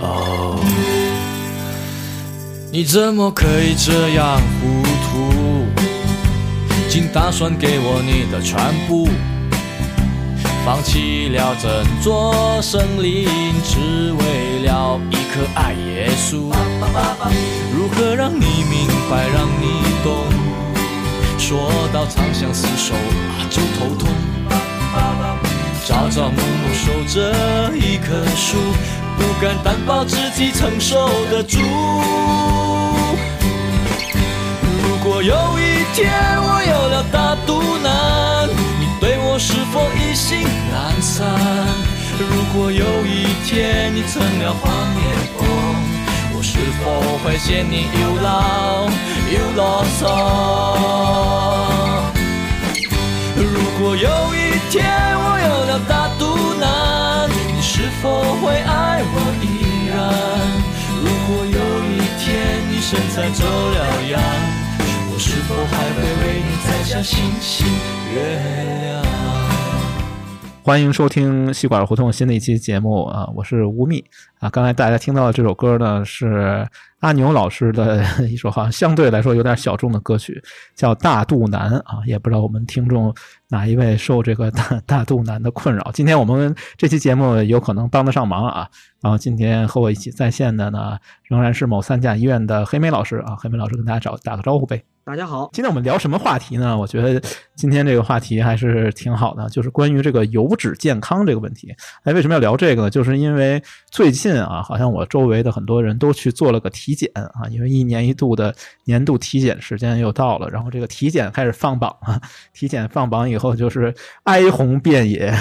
哦，你怎么可以这样糊涂？竟打算给我你的全部，放弃了整座森林，只为了一颗爱耶稣。如何让你明白，让你懂？说到长相厮守啊，就头痛。朝朝暮暮守着一棵树，不敢担保自己承受得住。如果有一天我有了大肚腩，你对我是否一心懒散？如果有一天你成了黄脸婆，我是否会嫌你又老又啰嗦？如果有一天我有了大肚腩，是否会爱我依然？如果有一天你身材走了样，我是否还会为你摘下星星月亮？欢迎收听西管胡同新的一期节目啊，我是吴宓啊。刚才大家听到的这首歌呢，是阿牛老师的一首好像相对来说有点小众的歌曲，叫《大肚腩》啊。也不知道我们听众哪一位受这个大 大肚腩的困扰。今天我们这期节目有可能帮得上忙啊。然后今天和我一起在线的呢，仍然是某三甲医院的黑莓老师啊。黑莓老师跟大家找打个招呼呗。大家好，今天我们聊什么话题呢？我觉得今天这个话题还是挺好的，就是关于这个油脂健康这个问题。哎，为什么要聊这个呢？就是因为最近啊，好像我周围的很多人都去做了个体检啊，因为一年一度的年度体检时间又到了，然后这个体检开始放榜啊，体检放榜以后就是哀鸿遍野，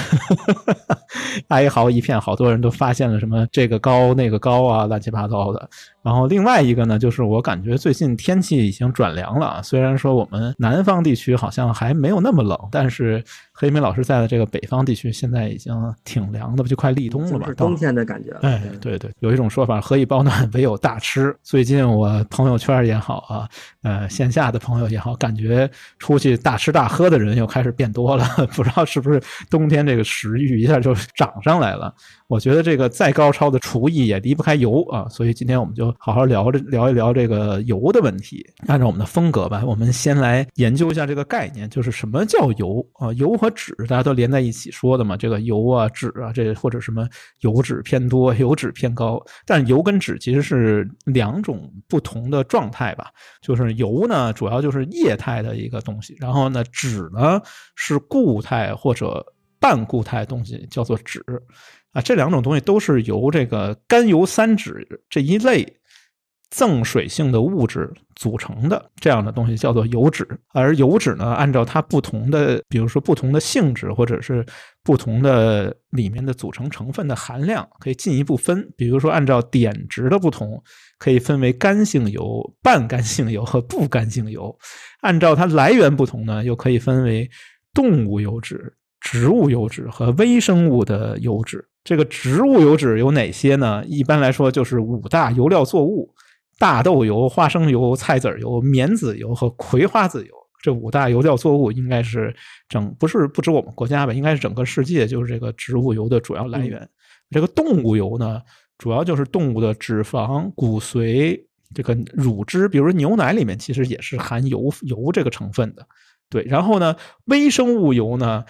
哀嚎一片，好多人都发现了什么这个高那个高啊，乱七八糟的。然后另外一个呢，就是我感觉最近天气已经转凉了，虽然说我们南方地区好像还没有那么冷，但是黑莓老师在的这个北方地区现在已经挺凉的，不就快立冬了嘛？是冬天的感觉。哎，对对，有一种说法，何以保暖，唯有大吃。最近我朋友圈也好啊，呃，线下的朋友也好，感觉出去大吃大喝的人又开始变多了，不知道是不是冬天这个食欲一下就涨上来了。我觉得这个再高超的厨艺也离不开油啊，所以今天我们就好好聊着聊一聊这个油的问题。按照我们的风格吧，我们先来研究一下这个概念，就是什么叫油啊？油和和脂大家都连在一起说的嘛，这个油啊、脂啊，这或者什么油脂偏多、油脂偏高。但油跟脂其实是两种不同的状态吧，就是油呢主要就是液态的一个东西，然后呢脂呢是固态或者半固态东西，叫做脂。啊，这两种东西都是由这个甘油三酯这一类憎水性的物质组成的，这样的东西叫做油脂。而油脂呢，按照它不同的，比如说不同的性质，或者是不同的里面的组成成分的含量，可以进一步分。比如说，按照碘值的不同，可以分为干性油、半干性油和不干性油。按照它来源不同呢，又可以分为动物油脂、植物油脂和微生物的油脂。这个植物油脂有哪些呢？一般来说就是五大油料作物：大豆油、花生油、菜籽油、棉籽油和葵花籽油。这五大油料作物应该是整不是不止我们国家吧？应该是整个世界就是这个植物油的主要来源。这个动物油呢，主要就是动物的脂肪、骨髓、这个乳汁，比如牛奶里面其实也是含油油这个成分的。对，然后呢，微生物油呢？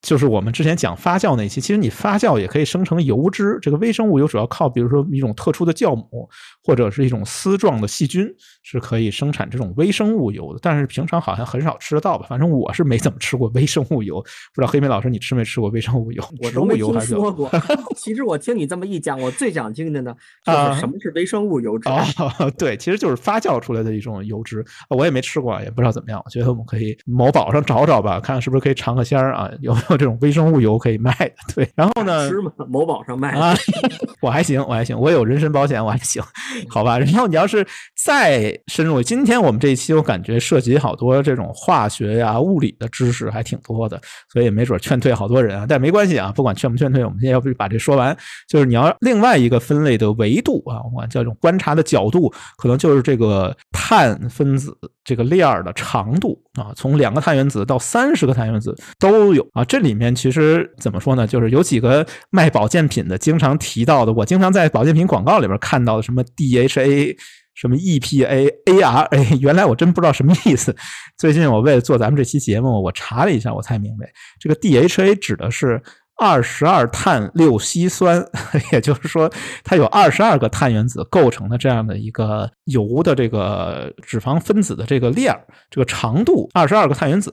就是我们之前讲发酵那期，其实你发酵也可以生成油脂。这个微生物油主要靠，比如说一种特殊的酵母，或者是一种丝状的细菌，是可以生产这种微生物油的。但是平常好像很少吃得到吧？反正我是没怎么吃过微生物油。不知道黑莓老师你吃没吃过微生物油？我都没听说过。其实我听你这么一讲，我最想听的呢，就是什么是微生物油脂？哦，对，其实就是发酵出来的一种油脂。我也没吃过，也不知道怎么样。我觉得我们可以某宝上找找吧，看看是不是可以尝个鲜儿啊？有。这种微生物油可以卖的，对。然后呢？某宝上卖啊？我还行，我还行，我有人身保险，我还行，好吧。然后你要是再深入，今天我们这一期我感觉涉及好多这种化学呀、物理的知识还挺多的，所以没准劝退好多人啊。但没关系啊，不管劝不劝退，我们现在要不把这说完。就是你要另外一个分类的维度啊，我管叫这种观察的角度，可能就是这个碳分子这个链儿的长度啊，从两个碳原子到三十个碳原子都有啊。这里面其实怎么说呢？就是有几个卖保健品的经常提到的，我经常在保健品广告里边看到的，什么 DHA、什么 EPA、ARA，原来我真不知道什么意思。最近我为了做咱们这期节目，我查了一下，我才明白，这个 DHA 指的是。二十二碳六烯酸，也就是说，它有二十二个碳原子构成的这样的一个油的这个脂肪分子的这个链儿，这个长度二十二个碳原子，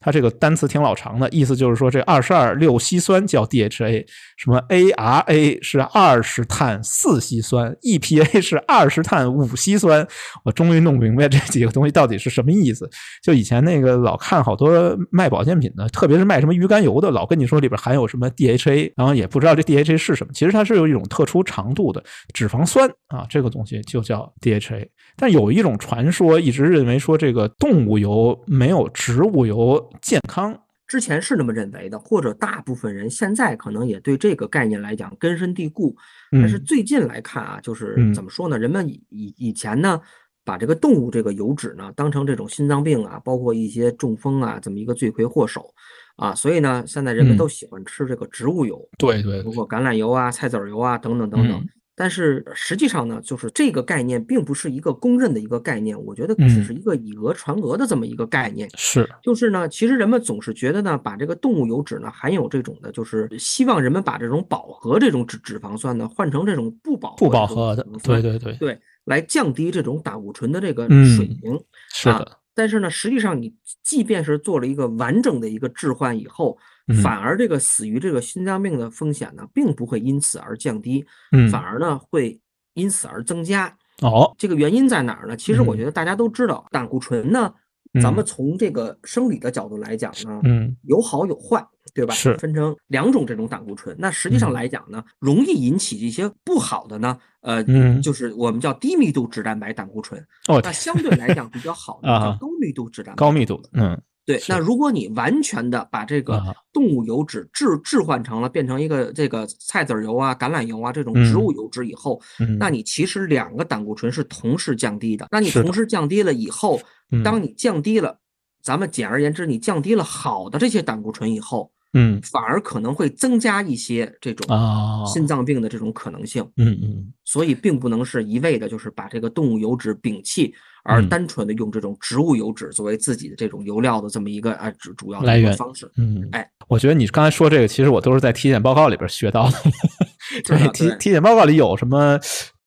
它这个单词挺老长的，意思就是说这二十二六烯酸叫 DHA，什么 ARA 是二十碳四烯酸，EPA 是二十碳五烯酸，我终于弄明白这几个东西到底是什么意思。就以前那个老看好多卖保健品的，特别是卖什么鱼肝油的，老跟你说里边含有什么。什么 DHA，然后也不知道这 DHA 是什么。其实它是有一种特殊长度的脂肪酸啊，这个东西就叫 DHA。但有一种传说一直认为说这个动物油没有植物油健康。之前是那么认为的，或者大部分人现在可能也对这个概念来讲根深蒂固。但是最近来看啊，就是怎么说呢？人们以以以前呢，把这个动物这个油脂呢当成这种心脏病啊，包括一些中风啊这么一个罪魁祸首。啊，所以呢，现在人们都喜欢吃这个植物油，对对，包括橄榄油啊、菜籽油啊等等等等。但是实际上呢，就是这个概念并不是一个公认的一个概念，我觉得只是一个以讹传讹的这么一个概念。是，就是呢，其实人们总是觉得呢，把这个动物油脂呢含有这种的，就是希望人们把这种饱和这种脂脂肪酸呢换成这种不饱不饱和的，对对对对，来降低这种胆固醇的这个水平。是的。但是呢，实际上你即便是做了一个完整的一个置换以后，反而这个死于这个心脏病的风险呢，并不会因此而降低，反而呢会因此而增加。哦，这个原因在哪儿呢？其实我觉得大家都知道，胆固醇呢，咱们从这个生理的角度来讲呢，嗯，有好有坏。对吧？是分成两种这种胆固醇。那实际上来讲呢，容易引起一些不好的呢，呃，就是我们叫低密度脂蛋白胆固醇。哦，那相对来讲比较好的叫高密度脂蛋白。高密度的，嗯，对。那如果你完全的把这个动物油脂置置换成了变成一个这个菜籽油啊、橄榄油啊这种植物油脂以后，那你其实两个胆固醇是同时降低的。那你同时降低了以后，当你降低了。咱们简而言之，你降低了好的这些胆固醇以后，嗯，反而可能会增加一些这种心脏病的这种可能性，嗯嗯，所以并不能是一味的，就是把这个动物油脂摒弃，而单纯的用这种植物油脂作为自己的这种油料的这么一个啊主主要来源方式，嗯，哎，我觉得你刚才说这个，其实我都是在体检报告里边学到的 对，体体检报告里有什么？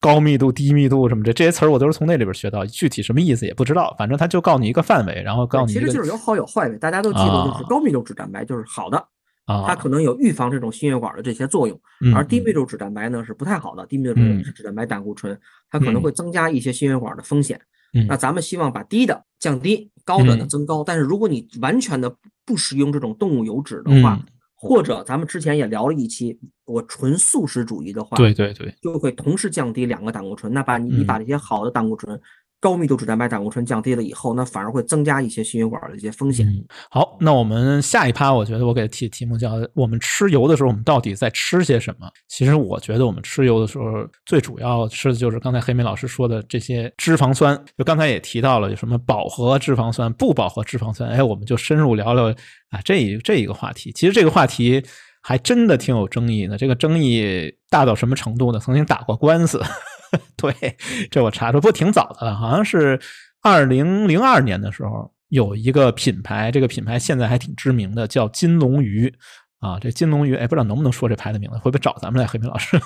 高密度、低密度什么的这些词儿，我都是从那里边学到，具体什么意思也不知道。反正他就告诉你一个范围，然后告诉你。其实就是有好有坏呗。大家都记住，就是高密度脂蛋白就是好的，它可能有预防这种心血管的这些作用。而低密度脂蛋白呢是不太好的，低密度脂蛋白胆固醇它可能会增加一些心血管的风险。那咱们希望把低的降低，高的呢增高。但是如果你完全的不使用这种动物油脂的话，或者咱们之前也聊了一期，我纯素食主义的话，对对对，就会同时降低两个胆固醇。那把你你把这些好的胆固醇。高密度脂蛋白胆固醇降低了以后，那反而会增加一些心血管的一些风险。好，那我们下一趴，我觉得我给题题目叫“我们吃油的时候，我们到底在吃些什么？”其实我觉得我们吃油的时候，最主要吃的就是刚才黑莓老师说的这些脂肪酸。就刚才也提到了，有什么饱和脂肪酸、不饱和脂肪酸。哎，我们就深入聊聊啊这一这一个话题。其实这个话题还真的挺有争议的。这个争议大到什么程度呢？曾经打过官司。对，这我查出，不挺早的了，好像是二零零二年的时候，有一个品牌，这个品牌现在还挺知名的，叫金龙鱼啊。这金龙鱼，哎，不知道能不能说这牌的名字，会不会找咱们来？黑明老师，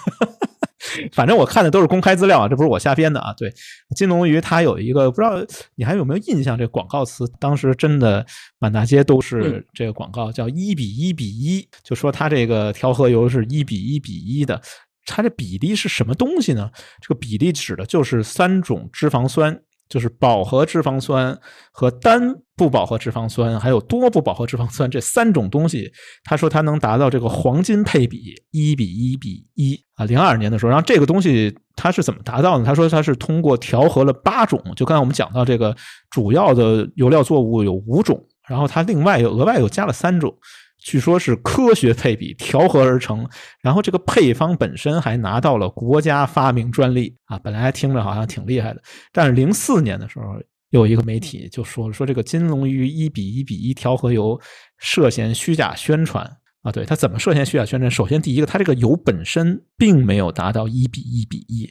反正我看的都是公开资料啊，这不是我瞎编的啊。对，金龙鱼它有一个，不知道你还有没有印象？这广告词当时真的满大街都是这个广告，叫一比一比一，就说它这个调和油是一比一比一的。它这比例是什么东西呢？这个比例指的就是三种脂肪酸，就是饱和脂肪酸和单不饱和脂肪酸，还有多不饱和脂肪酸这三种东西。他说它能达到这个黄金配比，一比一比一啊。零二年的时候，然后这个东西它是怎么达到呢？他说它是通过调和了八种，就刚才我们讲到这个主要的油料作物有五种，然后它另外又额外又加了三种。据说是科学配比调和而成，然后这个配方本身还拿到了国家发明专利啊！本来听着好像挺厉害的，但是零四年的时候有一个媒体就说了，说这个金龙鱼一比一比一调和油涉嫌虚假宣传啊！对它怎么涉嫌虚假宣传？首先，第一个，它这个油本身并没有达到一比一比一，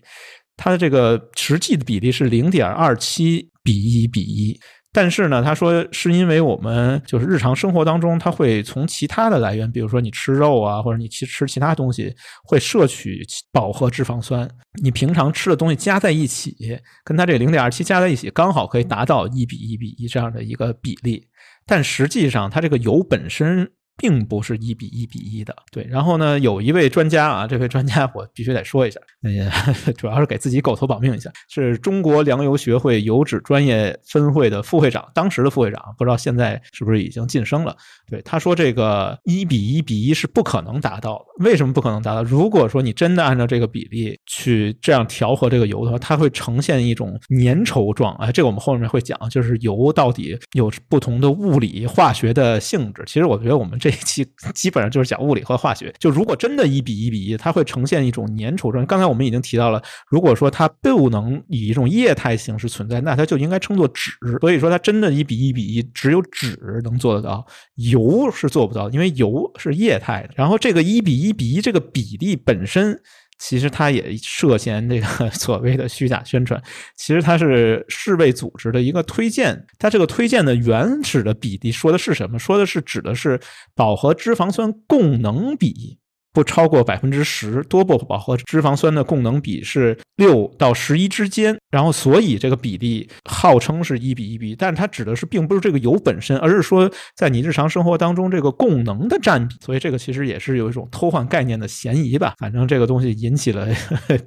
它的这个实际的比例是零点二七比一比一。但是呢，他说是因为我们就是日常生活当中，他会从其他的来源，比如说你吃肉啊，或者你去吃其他东西，会摄取饱和脂肪酸。你平常吃的东西加在一起，跟它这零点二七加在一起，刚好可以达到一比一比一这样的一个比例。但实际上，它这个油本身。并不是一比一比一的，对。然后呢，有一位专家啊，这位专家我必须得说一下，主要是给自己狗头保命一下，是中国粮油学会油脂专业分会的副会长，当时的副会长，不知道现在是不是已经晋升了。对，他说这个一比一比一是不可能达到的。为什么不可能达到？如果说你真的按照这个比例去这样调和这个油的话，它会呈现一种粘稠状。哎，这个我们后面会讲，就是油到底有不同的物理化学的性质。其实我觉得我们这。这一期基本上就是讲物理和化学。就如果真的一比一比一，它会呈现一种粘稠状。刚才我们已经提到了，如果说它不能以一种液态形式存在，那它就应该称作脂。所以说，它真的一比一比一，只有脂能做得到，油是做不到，因为油是液态的。然后这个一比一比一这个比例本身。其实它也涉嫌这个 所谓的虚假宣传。其实它是世卫组织的一个推荐，它这个推荐的原始的比例说的是什么？说的是指的是饱和脂肪酸供能比。不超过百分之十，多不饱和脂肪酸的供能比是六到十一之间，然后所以这个比例号称是一比一比，但是它指的是并不是这个油本身，而是说在你日常生活当中这个供能的占比，所以这个其实也是有一种偷换概念的嫌疑吧。反正这个东西引起了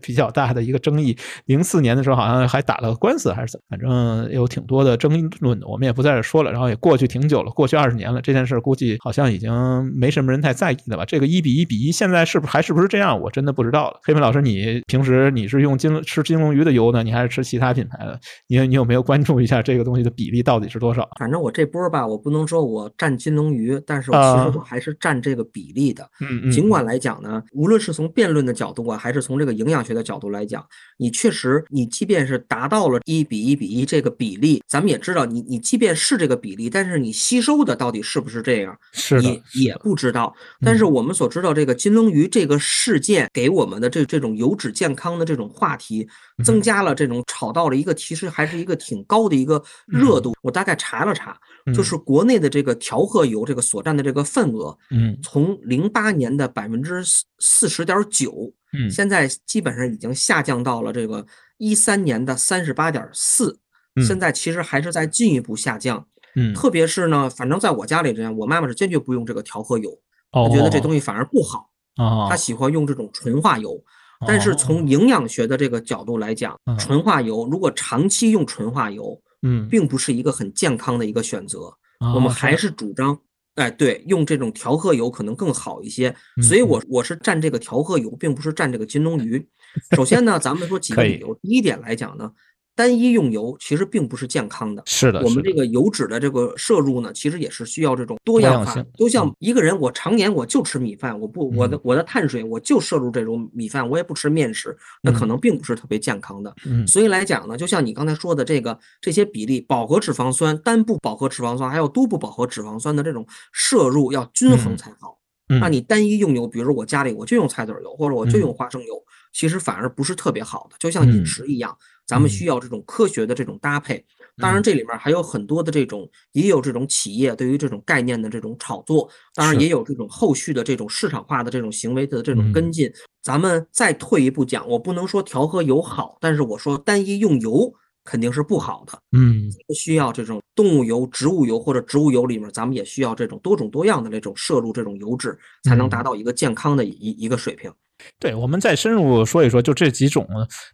比较大的一个争议。零四年的时候好像还打了个官司还是怎么，反正有挺多的争论的，我们也不在这说了。然后也过去挺久了，过去二十年了，这件事估计好像已经没什么人太在意了吧。这个一比一比一。现在是不是还是不是这样？我真的不知道了。黑妹老师，你平时你是用金吃金龙鱼的油呢，你还是吃其他品牌的？你你有没有关注一下这个东西的比例到底是多少？反正我这波吧，我不能说我占金龙鱼，但是我其实我还是占这个比例的。嗯嗯。尽管来讲呢，无论是从辩论的角度啊，还是从这个营养学的角度来讲，你确实你即便是达到了一比一比一这个比例，咱们也知道，你你即便是这个比例，但是你吸收的到底是不是这样？是也也不知道。但是我们所知道这个金龙鱼。这个事件给我们的这这种油脂健康的这种话题，增加了这种炒到了一个其实还是一个挺高的一个热度。我大概查了查，就是国内的这个调和油这个所占的这个份额，嗯，从零八年的百分之四十点九，嗯，现在基本上已经下降到了这个一三年的三十八点四，现在其实还是在进一步下降。嗯，特别是呢，反正在我家里这样，我妈妈是坚决不用这个调和油，她觉得这东西反而不好。他喜欢用这种纯化油，但是从营养学的这个角度来讲，纯化油如果长期用纯化油，嗯，并不是一个很健康的一个选择。我们还是主张，哎，对，用这种调和油可能更好一些。所以，我我是蘸这个调和油，并不是蘸这个金龙鱼。首先呢，咱们说几个理由。第一点来讲呢。单一用油其实并不是健康的，是的。我们这个油脂的这个摄入呢，其实也是需要这种多样化。就像一个人，我常年我就吃米饭，我不我的我的碳水我就摄入这种米饭，我也不吃面食，那可能并不是特别健康的。所以来讲呢，就像你刚才说的这个这些比例，饱和脂肪酸、单不饱和脂肪酸还有多不饱和脂肪酸的这种摄入要均衡才好。那你单一用油，比如说我家里我就用菜籽油，或者我就用花生油，其实反而不是特别好的。就像饮食一样。咱们需要这种科学的这种搭配，当然这里面还有很多的这种，也有这种企业对于这种概念的这种炒作，当然也有这种后续的这种市场化的这种行为的这种跟进。咱们再退一步讲，我不能说调和油好，但是我说单一用油肯定是不好的。嗯，需要这种动物油、植物油或者植物油里面，咱们也需要这种多种多样的这种摄入这种油脂，才能达到一个健康的一一个水平。对，我们再深入说一说，就这几种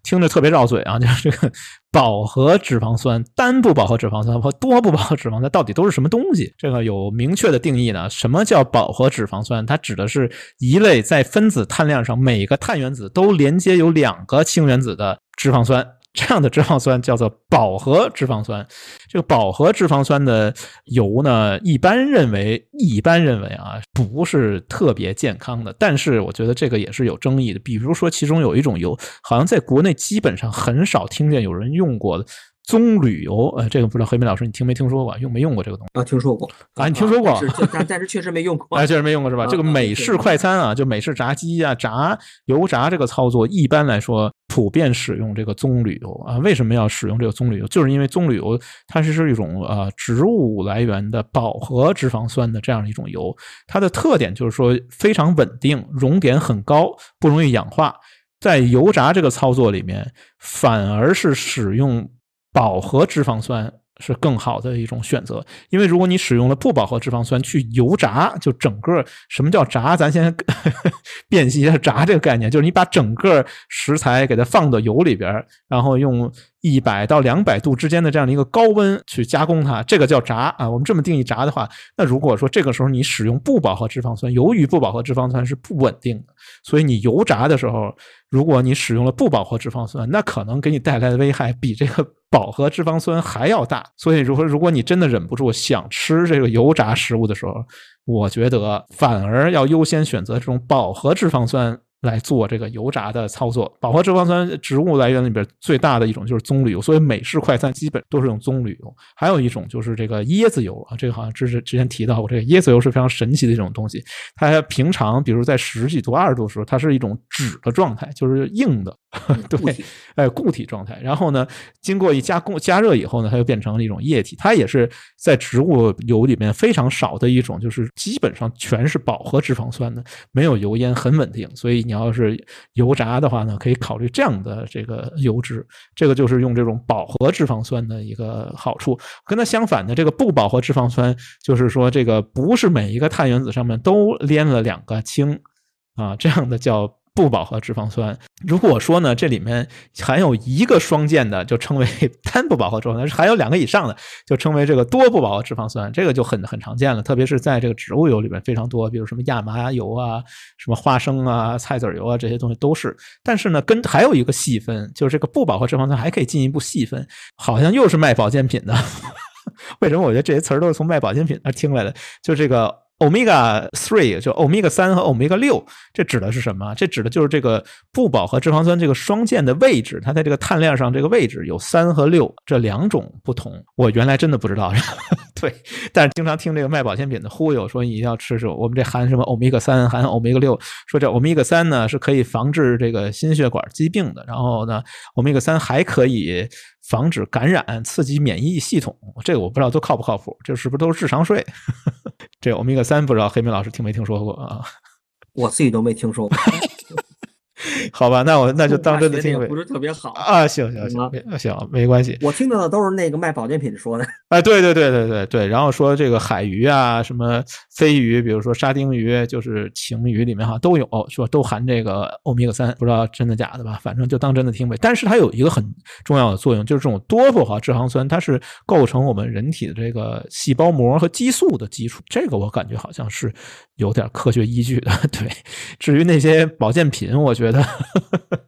听着特别绕嘴啊，就是这个饱和脂肪酸、单不饱和脂肪酸和多不饱和脂肪酸到底都是什么东西？这个有明确的定义呢？什么叫饱和脂肪酸？它指的是一类在分子碳量上每个碳原子都连接有两个氢原子的脂肪酸。这样的脂肪酸叫做饱和脂肪酸。这个饱和脂肪酸的油呢，一般认为，一般认为啊，不是特别健康的。但是我觉得这个也是有争议的。比如说，其中有一种油，好像在国内基本上很少听见有人用过的。棕榈油，呃，这个不知道黑明老师你听没听说过？用没用过这个东西？啊，听说过啊，你听说过？是，但但是确实没用过。哎，确实没用过是吧？这个美式快餐啊，就美式炸鸡啊，炸油炸这个操作，一般来说普遍使用这个棕榈油啊。为什么要使用这个棕榈油？就是因为棕榈油它是是一种呃植物来源的饱和脂肪酸的这样一种油，它的特点就是说非常稳定，熔点很高，不容易氧化。在油炸这个操作里面，反而是使用。饱和脂肪酸是更好的一种选择，因为如果你使用了不饱和脂肪酸去油炸，就整个什么叫炸？咱先 辨析一下炸这个概念，就是你把整个食材给它放到油里边，然后用。一百到两百度之间的这样的一个高温去加工它，这个叫炸啊。我们这么定义炸的话，那如果说这个时候你使用不饱和脂肪酸，由于不饱和脂肪酸是不稳定的，所以你油炸的时候，如果你使用了不饱和脂肪酸，那可能给你带来的危害比这个饱和脂肪酸还要大。所以，如果如果你真的忍不住想吃这个油炸食物的时候，我觉得反而要优先选择这种饱和脂肪酸。来做这个油炸的操作，饱和脂肪酸植物来源里边最大的一种就是棕榈油，所以美式快餐基本都是用棕榈油。还有一种就是这个椰子油啊，这个好像之之之前提到过，这个椰子油是非常神奇的一种东西。它平常比如在十几度、二十度的时候，它是一种脂的状态，就是硬的，对，哎，固体状态。然后呢，经过一加工加热以后呢，它就变成了一种液体。它也是在植物油里面非常少的一种，就是基本上全是饱和脂肪酸的，没有油烟，很稳定。所以你要是油炸的话呢，可以考虑这样的这个油脂，这个就是用这种饱和脂肪酸的一个好处。跟它相反的这个不饱和脂肪酸，就是说这个不是每一个碳原子上面都连了两个氢啊，这样的叫。不饱和脂肪酸，如果说呢，这里面含有一个双键的，就称为 单不饱和脂肪酸；含有两个以上的，就称为这个多不饱和脂肪酸。这个就很很常见了，特别是在这个植物油里面非常多，比如什么亚麻油啊、什么花生啊、菜籽油啊这些东西都是。但是呢，跟还有一个细分，就是这个不饱和脂肪酸还可以进一步细分，好像又是卖保健品的。为什么我觉得这些词儿都是从卖保健品那听来的？就这个。Omega three 就 omega 三和 omega 六，这指的是什么？这指的就是这个不饱和脂肪酸这个双键的位置，它在这个碳链上这个位置有三和六这两种不同。我原来真的不知道，对，但是经常听这个卖保健品的忽悠说你要吃这我们这含什么 omega 三，含 omega 六，说这 omega 三呢是可以防治这个心血管疾病的，然后呢 omega 三还可以。防止感染，刺激免疫系统，这个我不知道都靠不靠谱，这是不是都是智商税？这欧米伽三不知道黑明老师听没听说过啊？我自己都没听说过。好吧，那我那就当真的听呗。不是特别好啊，行行行，行，没关系。我听到的都是那个卖保健品说的。哎，对对对对对对，然后说这个海鱼啊，什么飞鱼，比如说沙丁鱼，就是晴鱼里面哈都有，说都含这个欧米伽三，不知道真的假的吧？反正就当真的听呗。但是它有一个很重要的作用，就是这种多不饱脂肪酸，它是构成我们人体的这个细胞膜和激素的基础。这个我感觉好像是有点科学依据的。对，至于那些保健品，我觉得。觉得。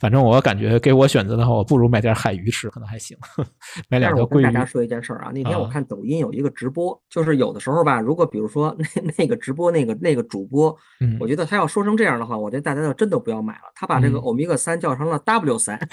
反正我感觉给我选择的话，我不如买点海鱼吃，可能还行。买两个鲑鱼。跟大家说一件事儿啊，那天我看抖音有一个直播，就是有的时候吧，如果比如说那那个直播那个那个主播，我觉得他要说成这样的话，我觉得大家就真的不要买了。他把这个欧米伽三叫成了 W 三。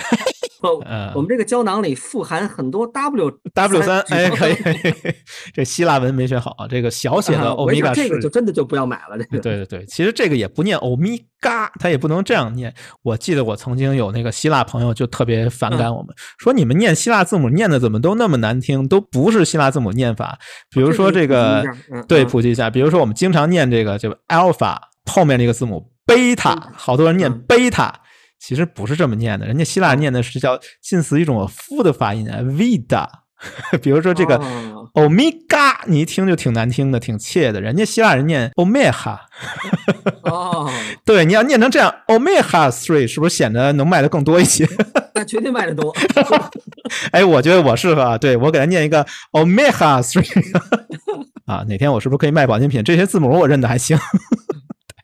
我们这个胶囊里富含很多 W W 三，哎，可以，这希腊文没学好啊。这个小写的欧米伽，这个就真的就不要买了。这个，对对对，其实这个也不念欧米伽，它也不能这样念。我记得我曾经有那个希腊朋友就特别反感我们，说你们念希腊字母念的怎么都那么难听，都不是希腊字母念法。比如说这个，对，普及一下。比如说我们经常念这个，就 alpha 后面那个字母贝塔，好多人念贝塔。其实不是这么念的，人家希腊念的是叫近似一种夫的发音，vida。比如说这个 omega，你一听就挺难听的，挺怯的。人家希腊人念 omega。哦，对，你要念成这样 omega three，是不是显得能卖的更多一些？那绝对卖的多。哎，我觉得我适合啊，对我给他念一个 omega three。啊，哪天我是不是可以卖保健品？这些字母我认得还行。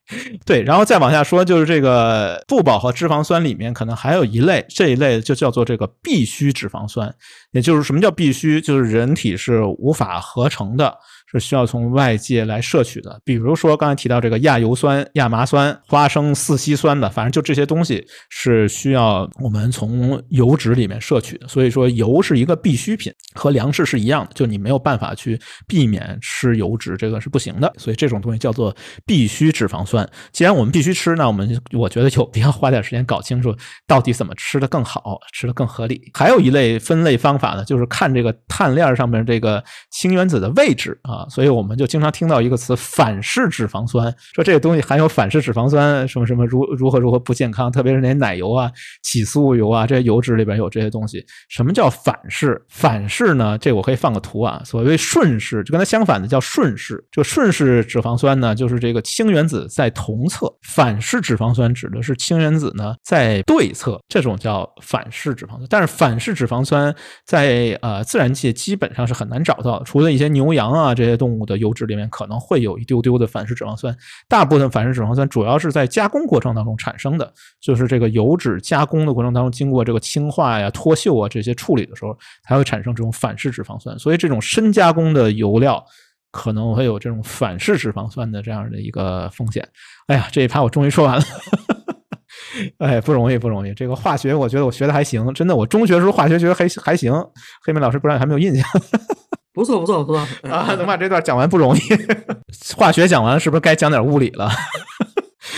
对，然后再往下说，就是这个不饱和脂肪酸里面可能还有一类，这一类就叫做这个必需脂肪酸，也就是什么叫必需，就是人体是无法合成的。是需要从外界来摄取的，比如说刚才提到这个亚油酸、亚麻酸、花生四烯酸的，反正就这些东西是需要我们从油脂里面摄取的。所以说，油是一个必需品，和粮食是一样的，就你没有办法去避免吃油脂，这个是不行的。所以这种东西叫做必需脂肪酸。既然我们必须吃，那我们我觉得有必要花点时间搞清楚到底怎么吃的更好，吃的更合理。还有一类分类方法呢，就是看这个碳链上面这个氢原子的位置啊。啊，所以我们就经常听到一个词“反式脂肪酸”，说这个东西含有反式脂肪酸，什么什么如如何如何不健康，特别是那些奶油啊、起酥油啊，这些油脂里边有这些东西。什么叫反式？反式呢？这我可以放个图啊。所谓顺式，就跟它相反的叫顺式。这个顺式脂肪酸呢，就是这个氢原子在同侧；反式脂肪酸指的是氢原子呢在对侧，这种叫反式脂肪酸。但是反式脂肪酸在呃自然界基本上是很难找到的，除了一些牛羊啊这。这些动物的油脂里面可能会有一丢丢的反式脂肪酸，大部分反式脂肪酸主要是在加工过程当中产生的，就是这个油脂加工的过程当中，经过这个氢化呀、脱锈啊这些处理的时候，才会产生这种反式脂肪酸。所以这种深加工的油料可能会有这种反式脂肪酸的这样的一个风险。哎呀，这一趴我终于说完了，哎，不容易不容易。这个化学我觉得我学的还行，真的，我中学时候化学学的还还行。黑妹老师不知道你还没有印象。不错不错不错啊！能把这段讲完不容易。化学讲完，是不是该讲点物理了？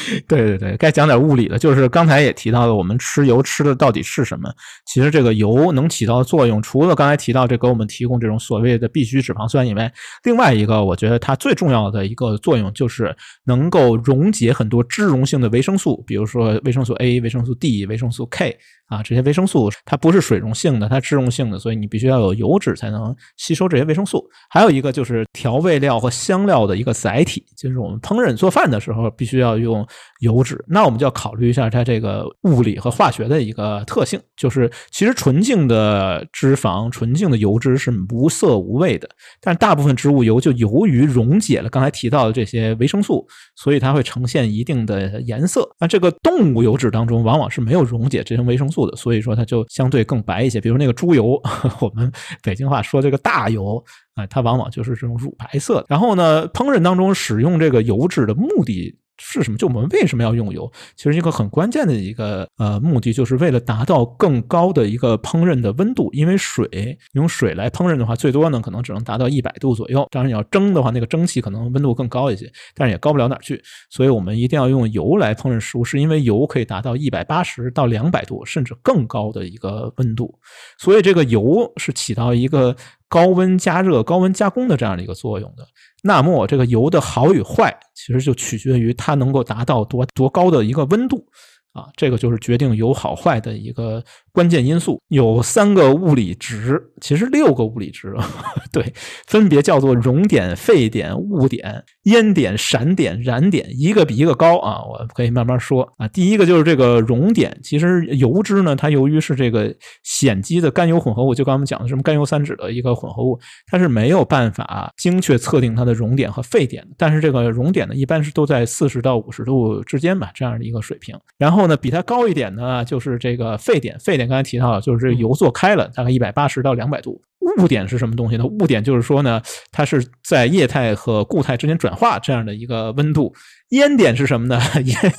对对对，该讲点物理的，就是刚才也提到了，我们吃油吃的到底是什么？其实这个油能起到的作用，除了刚才提到这给我们提供这种所谓的必需脂肪酸以外，另外一个我觉得它最重要的一个作用就是能够溶解很多脂溶性的维生素，比如说维生素 A、维生素 D、维生素 K。啊，这些维生素它不是水溶性的，它脂溶性的，所以你必须要有油脂才能吸收这些维生素。还有一个就是调味料和香料的一个载体，就是我们烹饪做饭的时候必须要用油脂。那我们就要考虑一下它这个物理和化学的一个特性，就是其实纯净的脂肪、纯净的油脂是无色无味的，但大部分植物油就由于溶解了刚才提到的这些维生素，所以它会呈现一定的颜色。那这个动物油脂当中往往是没有溶解这些维生素。的，所以说它就相对更白一些。比如那个猪油，我们北京话说这个大油啊，它往往就是这种乳白色的。然后呢，烹饪当中使用这个油脂的目的。是什么？就我们为什么要用油？其实一个很关键的一个呃目的，就是为了达到更高的一个烹饪的温度。因为水用水来烹饪的话，最多呢可能只能达到一百度左右。当然你要蒸的话，那个蒸汽可能温度更高一些，但是也高不了哪去。所以我们一定要用油来烹饪食物，是因为油可以达到一百八十到两百度甚至更高的一个温度。所以这个油是起到一个高温加热、高温加工的这样的一个作用的。那么这个油的好与坏，其实就取决于它能够达到多多高的一个温度。啊，这个就是决定油好坏的一个关键因素。有三个物理值，其实六个物理值，对，分别叫做熔点、沸点、雾点、烟点、闪点、燃点，一个比一个高啊。我可以慢慢说啊。第一个就是这个熔点，其实油脂呢，它由于是这个显基的甘油混合物，就刚我们讲的什么甘油三酯的一个混合物，它是没有办法精确测定它的熔点和沸点。但是这个熔点呢，一般是都在四十到五十度之间吧，这样的一个水平。然。后呢，比它高一点呢，就是这个沸点。沸点刚才提到了，就是这油做开了，大概一百八十到两百度。雾点是什么东西呢？雾点就是说呢，它是在液态和固态之间转化这样的一个温度。烟点是什么呢？烟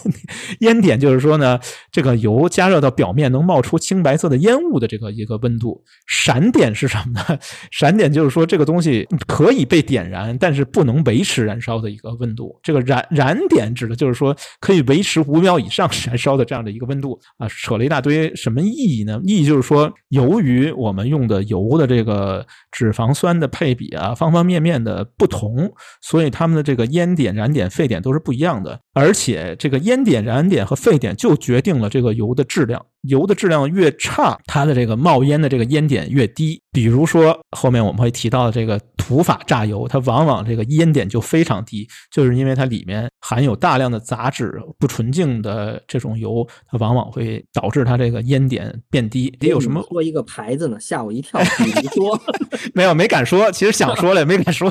烟点就是说呢，这个油加热到表面能冒出青白色的烟雾的这个一个温度。闪点是什么呢？闪点就是说这个东西可以被点燃，但是不能维持燃烧的一个温度。这个燃燃点指的就是说可以维持五秒以上燃烧的这样的一个温度啊。扯了一大堆什么意义呢？意义就是说，由于我们用的油的这个脂肪酸的配比啊，方方面面的不同，所以它们的这个烟点、燃点、沸点都是不一。一样的，而且这个烟点、燃点和沸点就决定了这个油的质量。油的质量越差，它的这个冒烟的这个烟点越低。比如说后面我们会提到的这个土法榨油，它往往这个烟点就非常低，就是因为它里面含有大量的杂质、不纯净的这种油，它往往会导致它这个烟点变低。得有什么说一个牌子呢？吓我一跳！你 说没有？没敢说。其实想说了，也没敢说。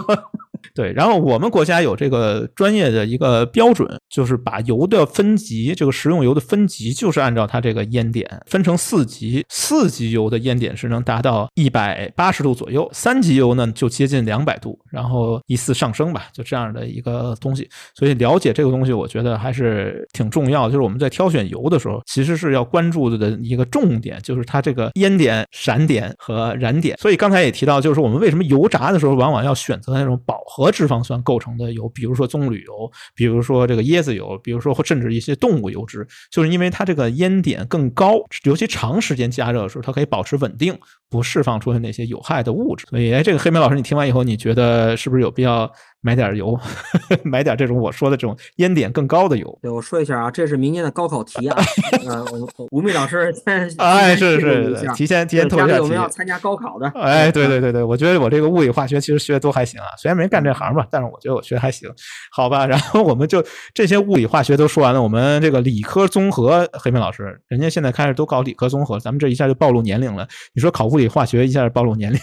对，然后我们国家有这个专业的一个标准，就是把油的分级，这个食用油的分级，就是按照它这个烟点分成四级，四级油的烟点是能达到一百八十度左右，三级油呢就接近两百度，然后依次上升吧，就这样的一个东西。所以了解这个东西，我觉得还是挺重要。就是我们在挑选油的时候，其实是要关注的一个重点，就是它这个烟点、闪点和燃点。所以刚才也提到，就是我们为什么油炸的时候往往要选择那种饱和脂肪酸构成的油，比如说棕榈油，比如说这个椰子油，比如说甚至一些动物油脂，就是因为它这个烟点更高，尤其长时间加热的时候，它可以保持稳定，不释放出那些有害的物质。所以，哎，这个黑莓老师，你听完以后，你觉得是不是有必要？买点油，买点这种我说的这种烟点更高的油。对，我说一下啊，这是明年的高考题啊。呃，吴宓老师先 哎，是是是，提前提前透一下有没有参加高考的？哎，对对对对，我觉得我这个物理化学其实学的都还行啊，虽然没干这行吧，但是我觉得我学的还行，好吧。然后我们就这些物理化学都说完了，我们这个理科综合，黑妹老师，人家现在开始都搞理科综合，咱们这一下就暴露年龄了。你说考物理化学一下暴露年龄，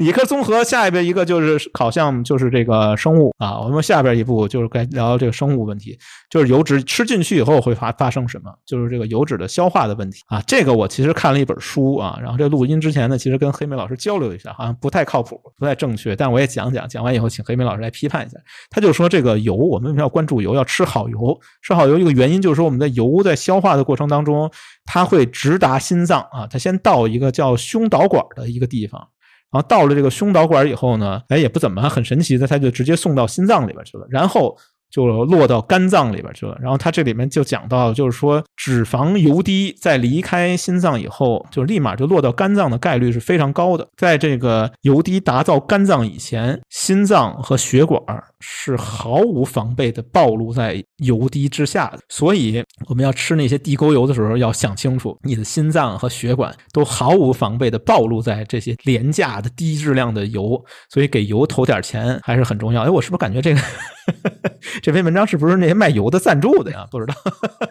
理科综合下一边一个就是考项。就是这个生物啊，我们下边一步就是该聊这个生物问题，就是油脂吃进去以后会发发生什么，就是这个油脂的消化的问题啊。这个我其实看了一本书啊，然后这录音之前呢，其实跟黑莓老师交流一下，好像不太靠谱，不太正确，但我也讲讲，讲完以后请黑莓老师来批判一下。他就说这个油，我们为什么要关注油，要吃好油？吃好油一个原因就是说，我们的油在消化的过程当中，它会直达心脏啊，它先到一个叫胸导管的一个地方。然后到了这个胸导管以后呢，哎，也不怎么很神奇的，它就直接送到心脏里边去了。然后。就落到肝脏里边去了，然后它这里面就讲到，就是说脂肪油滴在离开心脏以后，就立马就落到肝脏的概率是非常高的。在这个油滴达到肝脏以前，心脏和血管是毫无防备的暴露在油滴之下的。所以我们要吃那些地沟油的时候，要想清楚，你的心脏和血管都毫无防备的暴露在这些廉价的低质量的油。所以给油投点钱还是很重要。哎，我是不是感觉这个？这篇文章是不是那些卖油的赞助的呀？不知道，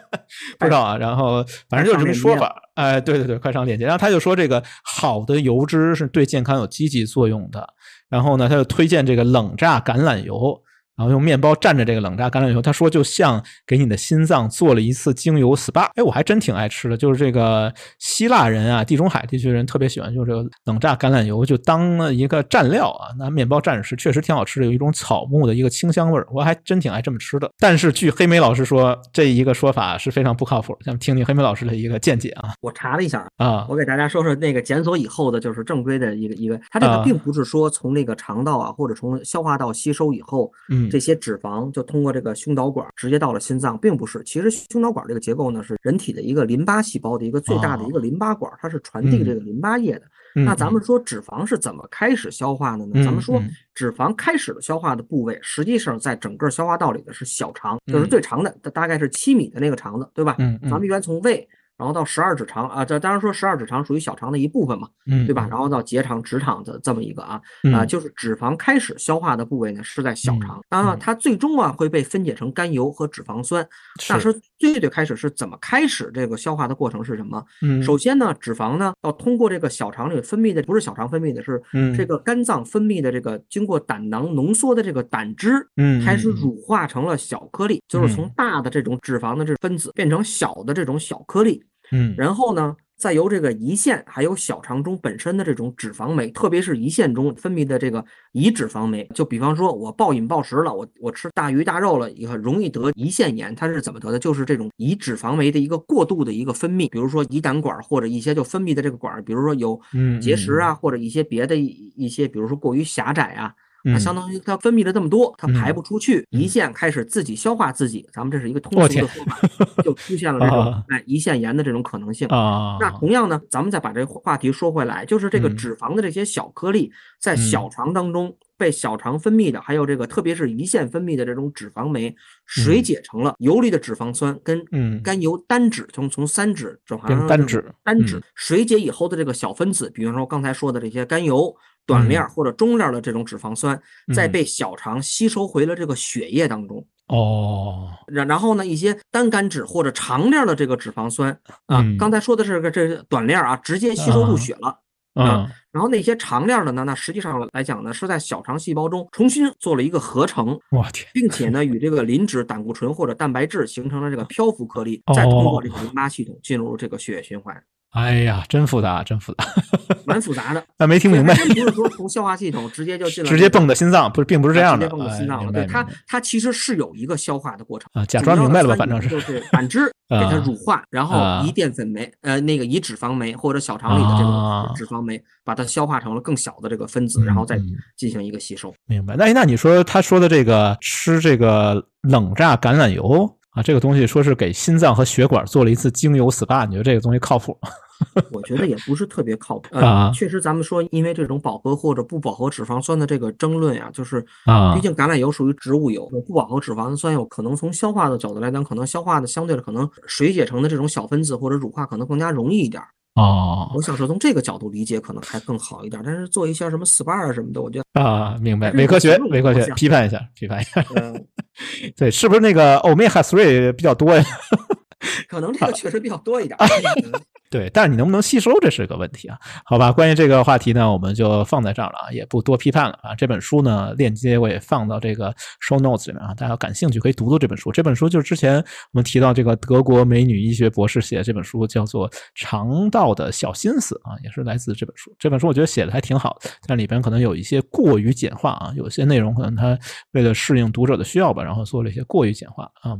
不知道啊。然后反正就是这么说法。哎，对对对，快上链接。然后他就说，这个好的油脂是对健康有积极作用的。然后呢，他就推荐这个冷榨橄榄油。然后用面包蘸着这个冷榨橄榄油，他说就像给你的心脏做了一次精油 SPA。哎，我还真挺爱吃的，就是这个希腊人啊，地中海地区人特别喜欢用这个冷榨橄榄油，就当了一个蘸料啊，拿面包蘸着吃，确实挺好吃的，有一种草木的一个清香味儿，我还真挺爱这么吃的。但是据黑莓老师说，这一个说法是非常不靠谱，咱们听听黑莓老师的一个见解啊。我查了一下啊，我给大家说说那个检索以后的，就是正规的一个一个，它这个并不是说从那个肠道啊或者从消化道吸收以后，嗯，这些脂肪。就通过这个胸导管直接到了心脏，并不是。其实胸导管这个结构呢，是人体的一个淋巴细胞的一个最大的一个淋巴管，它是传递这个淋巴液的。那咱们说脂肪是怎么开始消化的呢？咱们说脂肪开始的消化的部位，实际上在整个消化道里的是小肠，就是最长的，大概是七米的那个肠子，对吧？咱们一般从胃。然后到十二指肠啊，这当然说十二指肠属于小肠的一部分嘛，嗯，对吧？然后到结肠、直肠的这么一个啊啊，就是脂肪开始消化的部位呢是在小肠啊，它最终啊会被分解成甘油和脂肪酸。那是最最开始是怎么开始这个消化的过程是什么？嗯，首先呢，脂肪呢要通过这个小肠里分泌的，不是小肠分泌的，是这个肝脏分泌的这个经过胆囊浓缩的这个胆汁，嗯，开始乳化成了小颗粒，就是从大的这种脂肪的这分子变成小的这种小颗粒。嗯，然后呢，再由这个胰腺还有小肠中本身的这种脂肪酶，特别是胰腺中分泌的这个胰脂肪酶，就比方说我暴饮暴食了，我我吃大鱼大肉了，以后容易得胰腺炎。它是怎么得的？就是这种胰脂肪酶的一个过度的一个分泌，比如说胰胆管或者一些就分泌的这个管，比如说有结石啊，或者一些别的一一些，比如说过于狭窄啊。它相当于它分泌了这么多，它排不出去，胰腺开始自己消化自己。咱们这是一个通俗的说法，就出现了这种哎胰腺炎的这种可能性。那同样呢，咱们再把这个话题说回来，就是这个脂肪的这些小颗粒在小肠当中被小肠分泌的，还有这个特别是胰腺分泌的这种脂肪酶水解成了游离的脂肪酸跟甘油单酯，从从三酯转化成单酯，单酯水解以后的这个小分子，比方说刚才说的这些甘油。短链或者中链的这种脂肪酸，再被小肠吸收回了这个血液当中。哦，然然后呢，一些单甘脂或者长链的这个脂肪酸啊，刚才说的是个这短链啊，直接吸收入血了。啊。然后那些长链的呢，那实际上来讲呢，是在小肠细胞中重新做了一个合成，我天，并且呢，与这个磷脂、胆固醇或者蛋白质形成了这个漂浮颗粒，再通过这个淋巴系统进入这个血液循环。哎呀，真复杂，真复杂，蛮复杂的。那没听明白，不是说从消化系统直接就进来，直接蹦到心脏，不是，并不是这样的。直接蹦到心脏了，对它，它其实是有一个消化的过程啊。假装明白了吧，反正是就是胆汁 给它乳化，然后以淀粉酶，呃，那个以脂肪酶或者小肠里的这种脂肪酶，把它消化成了更小的这个分子，然后再进行一个吸收。明白。那那你说他说的这个吃这个冷榨橄榄油啊，这个东西说是给心脏和血管做了一次精油 SPA，你觉得这个东西靠谱？我觉得也不是特别靠谱啊。确实，咱们说因为这种饱和或者不饱和脂肪酸的这个争论呀，就是啊，毕竟橄榄油属于植物油，不饱和脂肪酸有可能从消化的角度来讲，可能消化的相对的可能水解成的这种小分子或者乳化可能更加容易一点。哦，我想说从这个角度理解可能还更好一点。但是做一些什么 SPA 啊什么的，我觉得啊，明白，伪科学，伪科学，批判一下，批判一下。对，是不是那个 Omega Three 比较多呀？可能这个确实比较多一点。对，但是你能不能吸收，这是个问题啊？好吧，关于这个话题呢，我们就放在这儿了啊，也不多批判了啊。这本书呢，链接我也放到这个 show notes 里面啊，大家感兴趣可以读读这本书。这本书就是之前我们提到这个德国美女医学博士写的这本书，叫做《肠道的小心思》啊，也是来自这本书。这本书我觉得写的还挺好，但里边可能有一些过于简化啊，有些内容可能它为了适应读者的需要吧，然后做了一些过于简化啊。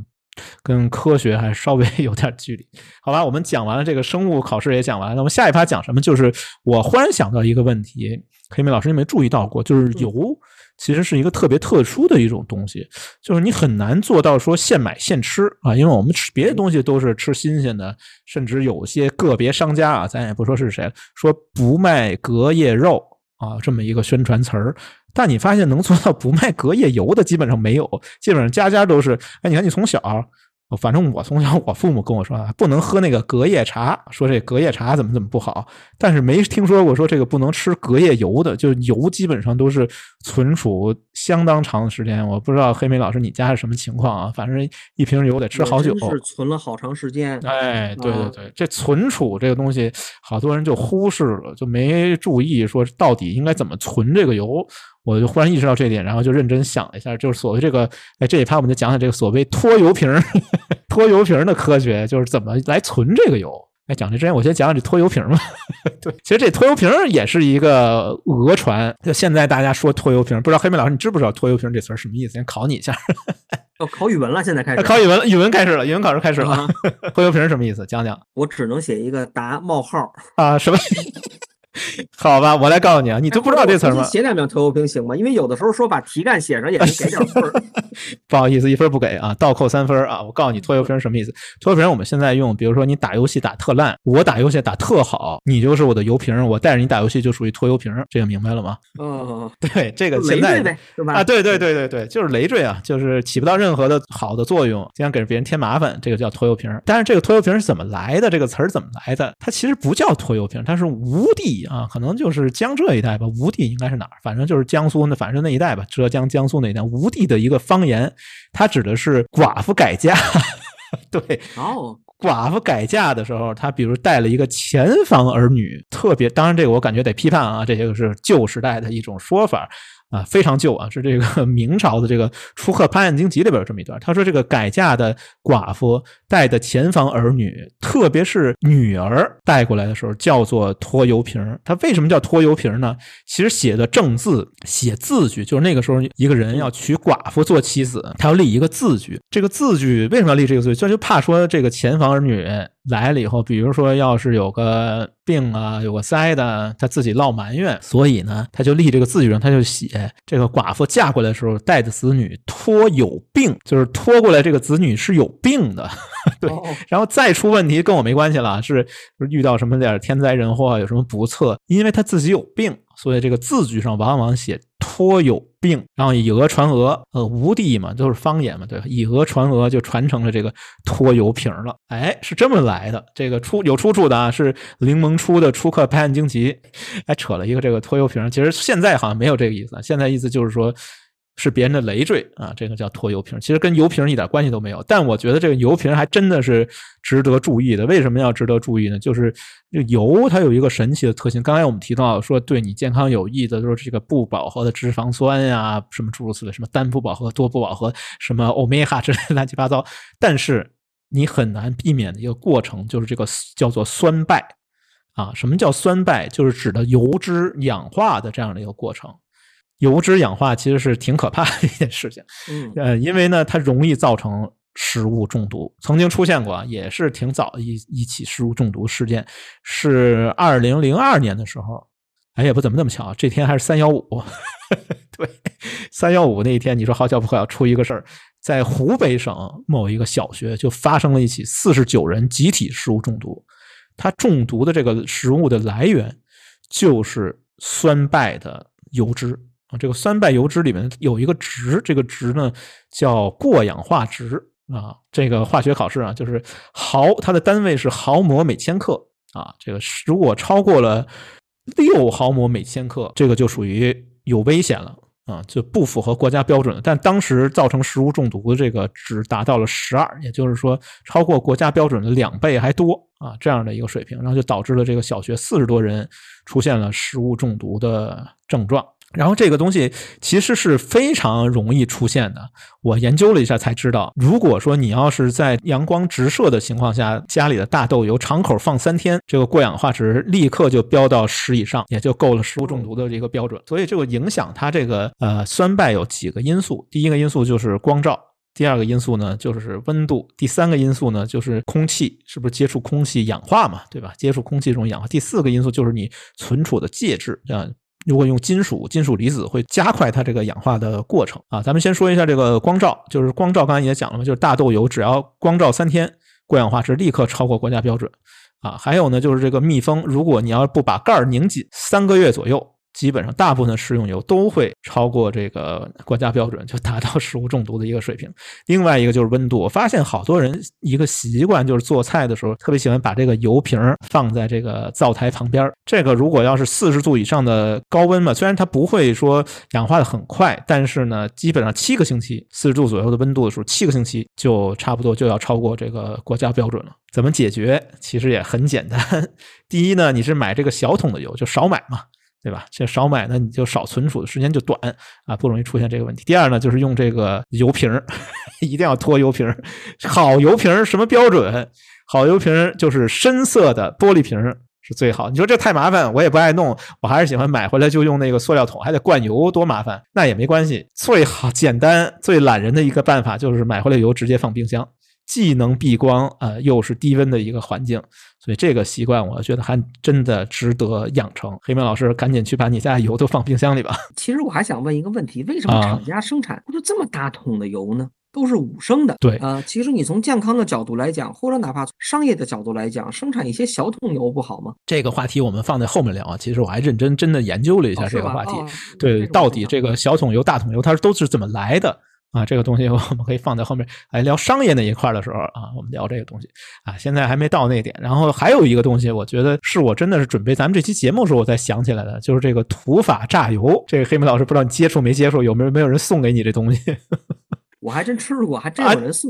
跟科学还稍微 有点距离，好吧，我们讲完了这个生物考试也讲完了，那么下一趴讲什么？就是我忽然想到一个问题，黑妹老师你没注意到过，就是油其实是一个特别特殊的一种东西，就是你很难做到说现买现吃啊，因为我们吃别的东西都是吃新鲜的，甚至有些个别商家啊，咱也不说是谁，说不卖隔夜肉啊，这么一个宣传词儿。但你发现能做到不卖隔夜油的基本上没有，基本上家家都是。哎，你看你从小。反正我从小，我父母跟我说啊，不能喝那个隔夜茶，说这隔夜茶怎么怎么不好。但是没听说过说这个不能吃隔夜油的，就油基本上都是存储相当长的时间。我不知道黑莓老师你家是什么情况啊？反正一瓶油得吃好久，是存了好长时间。哎，对对对，这存储这个东西，好多人就忽视了，就没注意说到底应该怎么存这个油。我就忽然意识到这点，然后就认真想了一下，就是所谓这个，哎，这一趴我们就讲讲这个所谓拖油瓶、拖油瓶的科学，就是怎么来存这个油。哎，讲这之前，我先讲讲这拖油瓶吧。对，其实这拖油瓶也是一个讹传。就现在大家说拖油瓶，不知道黑妹老师你知不知道拖油瓶这词儿什么意思？先考你一下。要考语文了，现在开始考语文，语文开始了，语文考试开始了。拖油瓶什么意思？讲讲。我只能写一个答冒号啊，什么？好吧，我来告诉你啊，你都不知道这词吗？写两遍拖油瓶行吗？因为有的时候说把题干写上也能给点分儿。不好意思，一分不给啊，倒扣三分啊。我告诉你拖油瓶什么意思？拖油瓶我们现在用，比如说你打游戏打特烂，我打游戏打特好，你就是我的油瓶，我带着你打游戏就属于拖油瓶，这个明白了吗？哦，对，这个现在？啊，对对对对对，就是累赘啊，就是起不到任何的好的作用，经常给别人添麻烦，这个叫拖油瓶。但是这个拖油瓶是怎么来的？这个词儿怎么来的？它其实不叫拖油瓶，它是无地啊，可能就是。是江浙一带吧，吴地应该是哪儿？反正就是江苏那，反正那一带吧，浙江、江苏那一带。吴地的一个方言，它指的是寡妇改嫁。对，哦，寡妇改嫁的时候，她比如带了一个前房儿女，特别，当然这个我感觉得批判啊，这些个是旧时代的一种说法。啊，非常旧啊，是这个 明朝的这个《出客潘案经集》里边有这么一段。他说，这个改嫁的寡妇带的前房儿女，特别是女儿带过来的时候，叫做拖油瓶。他为什么叫拖油瓶呢？其实写的正字，写字据，就是那个时候一个人要娶寡妇做妻子，他要立一个字据。这个字据为什么要立这个字据？就就怕说这个前房儿女。来了以后，比如说要是有个病啊，有个灾的，他自己落埋怨，所以呢，他就立这个字据上，他就写这个寡妇嫁过来的时候带的子女托有病，就是托过来这个子女是有病的，对，然后再出问题跟我没关系了，是遇到什么点天灾人祸，有什么不测，因为他自己有病。所以这个字据上往往写托有病，然后以讹传讹，呃，吴地嘛都是方言嘛，对吧？以讹传讹就传成了这个拖油瓶了。哎，是这么来的。这个出有出处的啊，是柠檬出的《出刻拍案惊奇》，还扯了一个这个拖油瓶。其实现在好像没有这个意思，现在意思就是说，是别人的累赘啊，这个叫拖油瓶，其实跟油瓶一点关系都没有。但我觉得这个油瓶还真的是值得注意的。为什么要值得注意呢？就是这油它有一个神奇的特性。刚才我们提到说对你健康有益的都是这个不饱和的脂肪酸呀，什么诸如此类，什么单不饱和、多不饱和，什么欧米伽之类乱七八糟。但是你很难避免的一个过程就是这个叫做酸败啊。什么叫酸败？就是指的油脂氧化的这样的一个过程。油脂氧化其实是挺可怕的一件事情，嗯，呃，因为呢，它容易造成食物中毒。曾经出现过，也是挺早的一一起食物中毒事件，是二零零二年的时候。哎，也不怎么那么巧，这天还是三幺五。对，三幺五那一天，你说好巧不巧出一个事儿，在湖北省某一个小学就发生了一起四十九人集体食物中毒。它中毒的这个食物的来源就是酸败的油脂。这个酸败油脂里面有一个值，这个值呢叫过氧化值啊。这个化学考试啊，就是毫，它的单位是毫摩每千克啊。这个如果超过了六毫摩每千克，这个就属于有危险了啊，就不符合国家标准了。但当时造成食物中毒的这个值达到了十二，也就是说超过国家标准的两倍还多啊，这样的一个水平，然后就导致了这个小学四十多人出现了食物中毒的症状。然后这个东西其实是非常容易出现的。我研究了一下才知道，如果说你要是在阳光直射的情况下，家里的大豆油敞口放三天，这个过氧化值立刻就飙到十以上，也就够了食物中毒的这个标准。所以这个影响它这个呃酸败有几个因素。第一个因素就是光照，第二个因素呢就是温度，第三个因素呢就是空气，是不是接触空气氧化嘛，对吧？接触空气这种氧化。第四个因素就是你存储的介质，啊。如果用金属，金属离子会加快它这个氧化的过程啊。咱们先说一下这个光照，就是光照，刚才也讲了嘛，就是大豆油只要光照三天，过氧化值立刻超过国家标准啊。还有呢，就是这个密封，如果你要不把盖儿拧紧，三个月左右。基本上大部分食用油都会超过这个国家标准，就达到食物中毒的一个水平。另外一个就是温度，我发现好多人一个习惯就是做菜的时候特别喜欢把这个油瓶放在这个灶台旁边。这个如果要是四十度以上的高温嘛，虽然它不会说氧化的很快，但是呢，基本上七个星期四十度左右的温度的时候，七个星期就差不多就要超过这个国家标准了。怎么解决？其实也很简单。第一呢，你是买这个小桶的油，就少买嘛。对吧？这少买呢，你就少存储的时间就短啊，不容易出现这个问题。第二呢，就是用这个油瓶，一定要脱油瓶。好油瓶什么标准？好油瓶就是深色的玻璃瓶是最好。你说这太麻烦，我也不爱弄，我还是喜欢买回来就用那个塑料桶，还得灌油，多麻烦。那也没关系，最好简单、最懒人的一个办法就是买回来油直接放冰箱。既能避光，呃，又是低温的一个环境，所以这个习惯我觉得还真的值得养成。黑明老师，赶紧去把你家油都放冰箱里吧。其实我还想问一个问题：为什么厂家生产不就这么大桶的油呢？都是五升的。对，呃，其实你从健康的角度来讲，或者哪怕从商业的角度来讲，生产一些小桶油不好吗？这个话题我们放在后面聊啊。其实我还认真真的研究了一下这个话题，对，到底这个小桶油、大桶油它都是怎么来的？啊，这个东西 我们可以放在后面，来聊商业那一块的时候啊，我们聊这个东西啊，现在还没到那点。然后还有一个东西，我觉得是我真的是准备咱们这期节目的时候我才想起来的，就是这个土法榨油。这个黑妹老师不知道你接触没接触，有没有没有人送给你这东西？我还真吃过，还真有人送。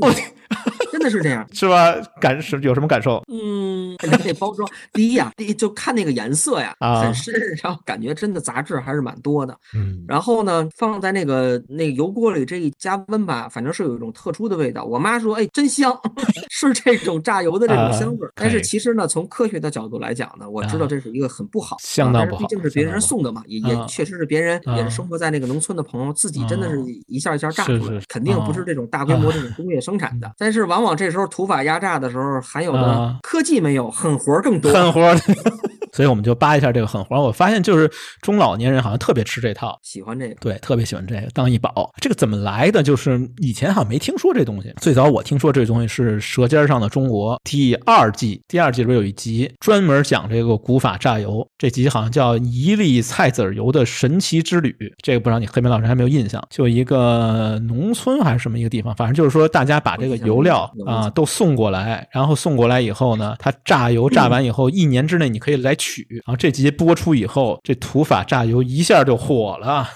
真的是这样，是吧？感是有什么感受？嗯，那包装，第一呀，第一就看那个颜色呀，很深，然后感觉真的杂质还是蛮多的。嗯，然后呢，放在那个那个油锅里这一加温吧，反正是有一种特殊的味道。我妈说，哎，真香，是这种榨油的这种香味。但是其实呢，从科学的角度来讲呢，我知道这是一个很不好，相当不好。毕竟是别人送的嘛，也也确实是别人也是生活在那个农村的朋友自己真的是一下一下榨出来，肯定不是这种大规模这种工业生产的。但是往往这时候土法压榨的时候，含有的科技没有，狠活更多。狠活，所以我们就扒一下这个狠活。我发现就是中老年人好像特别吃这套，喜欢这个，对，特别喜欢这个当一宝。这个怎么来的？就是以前好像没听说这东西。最早我听说这东西是《舌尖上的中国》第二季，第二季里边有一集专门讲这个古法榨油。这集好像叫《一粒菜籽油的神奇之旅》。这个不知道你黑莓老师还没有印象？就一个农村还是什么一个地方，反正就是说大家把这个油料啊。都送过来，然后送过来以后呢，它榨油榨完以后，一年之内你可以来取。然后这集播出以后，这土法榨油一下就火了。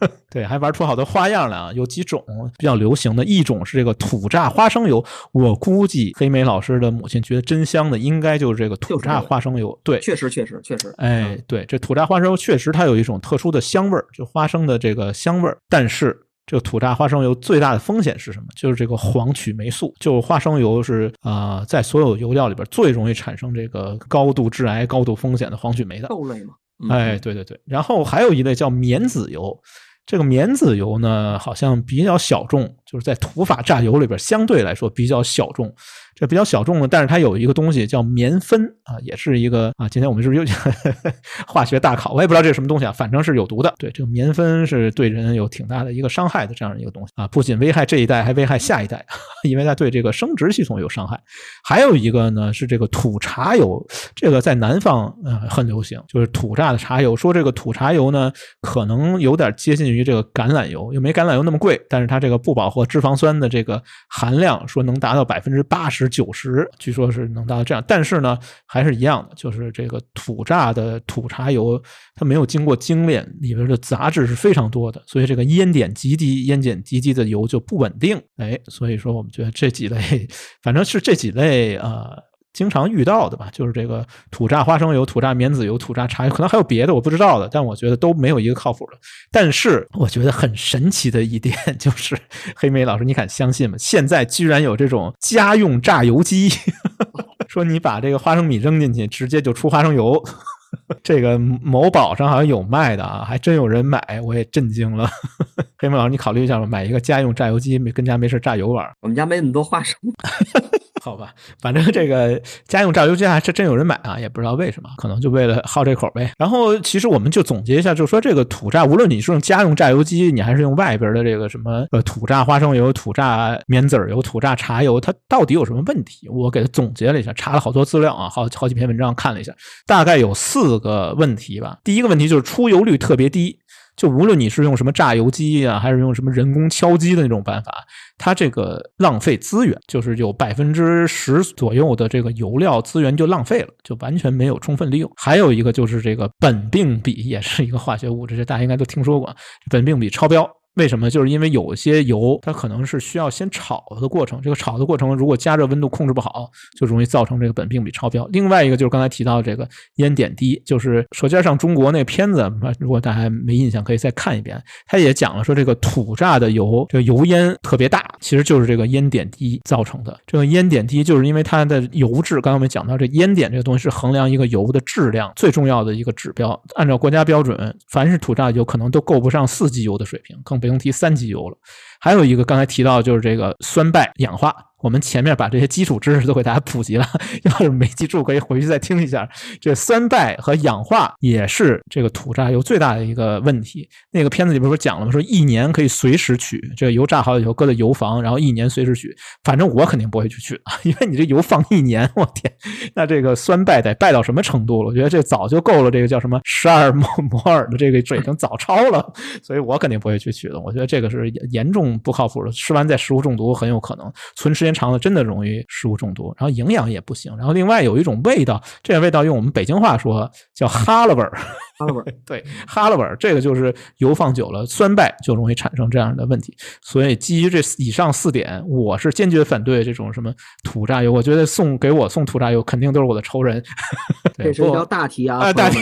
对，还玩出好多花样来啊！有几种比较流行的，一种是这个土榨花生油。我估计黑莓老师的母亲觉得真香的，应该就是这个土榨花生油。对，确实，确实，确实。哎，对，这土榨花生油确实它有一种特殊的香味儿，就花生的这个香味儿。但是，这个土榨花生油最大的风险是什么？就是这个黄曲霉素。就花生油是啊，在所有油料里边最容易产生这个高度致癌、高度风险的黄曲霉的豆类嘛。哎，对对对，然后还有一类叫棉籽油，这个棉籽油呢，好像比较小众，就是在土法榨油里边相对来说比较小众。这比较小众的，但是它有一个东西叫棉酚啊，也是一个啊。今天我们是不是又 化学大考？我也不知道这是什么东西啊，反正是有毒的。对，这个棉酚是对人有挺大的一个伤害的这样一个东西啊，不仅危害这一代，还危害下一代，因为它对这个生殖系统有伤害。还有一个呢是这个土茶油，这个在南方呃很流行，就是土榨的茶油。说这个土茶油呢可能有点接近于这个橄榄油，又没橄榄油那么贵，但是它这个不饱和脂肪酸的这个含量说能达到百分之八十。九十，据说是能达到这样，但是呢，还是一样的，就是这个土榨的土茶油，它没有经过精炼，里边的杂质是非常多的，所以这个烟点极低，烟碱极低的油就不稳定。哎，所以说我们觉得这几类，反正是这几类啊。经常遇到的吧，就是这个土榨花生油、土榨棉籽油、土榨茶油，可能还有别的我不知道的，但我觉得都没有一个靠谱的。但是我觉得很神奇的一点就是，黑莓老师，你敢相信吗？现在居然有这种家用榨油机，说你把这个花生米扔进去，直接就出花生油。这个某宝上好像有卖的啊，还真有人买，我也震惊了。黑木老师，你考虑一下吧，买一个家用榨油机，没跟家没事榨油玩。我们家没那么多花生。好吧，反正这个家用榨油机还是真有人买啊，也不知道为什么，可能就为了好这口呗。然后其实我们就总结一下，就说这个土榨，无论你是用家用榨油机，你还是用外边的这个什么呃土榨花生油、土榨棉籽油、土榨茶油，它到底有什么问题？我给它总结了一下，查了好多资料啊，好好几篇文章看了一下，大概有四个问题吧。第一个问题就是出油率特别低。就无论你是用什么榨油机啊，还是用什么人工敲击的那种办法，它这个浪费资源，就是有百分之十左右的这个油料资源就浪费了，就完全没有充分利用。还有一个就是这个苯并芘，也是一个化学物质，这大家应该都听说过，苯并芘超标。为什么？就是因为有些油，它可能是需要先炒的过程。这个炒的过程，如果加热温度控制不好，就容易造成这个苯并芘超标。另外一个就是刚才提到这个烟点低，就是《舌尖上中国》那片子，如果大家没印象，可以再看一遍。他也讲了说，这个土榨的油，这个油烟特别大，其实就是这个烟点低造成的。这个烟点低，就是因为它的油质。刚才我们讲到，这烟点这个东西是衡量一个油的质量最重要的一个指标。按照国家标准，凡是土榨油可能都够不上四级油的水平，更。不用提三级油了，还有一个刚才提到就是这个酸败氧化。我们前面把这些基础知识都给大家普及了，要是没记住，可以回去再听一下。这酸败和氧化也是这个土榨油最大的一个问题。那个片子里边不是讲了吗？说一年可以随时取这个油榨好以后搁在油房，然后一年随时取。反正我肯定不会去取，因为你这油放一年，我天，那这个酸败得败到什么程度了？我觉得这早就够了，这个叫什么十二摩摩尔的这个水平早超了，所以我肯定不会去取的。我觉得这个是严重不靠谱的，吃完再食物中毒很有可能，存时间。长了真的容易食物中毒，然后营养也不行，然后另外有一种味道，这个味道用我们北京话说叫哈喇味儿，哈喇味儿，对，哈喇味儿，这个就是油放久了酸败就容易产生这样的问题。所以基于这以上四点，我是坚决反对这种什么土榨油。我觉得送给我送土榨油肯定都是我的仇人。这是一道大题啊，大题。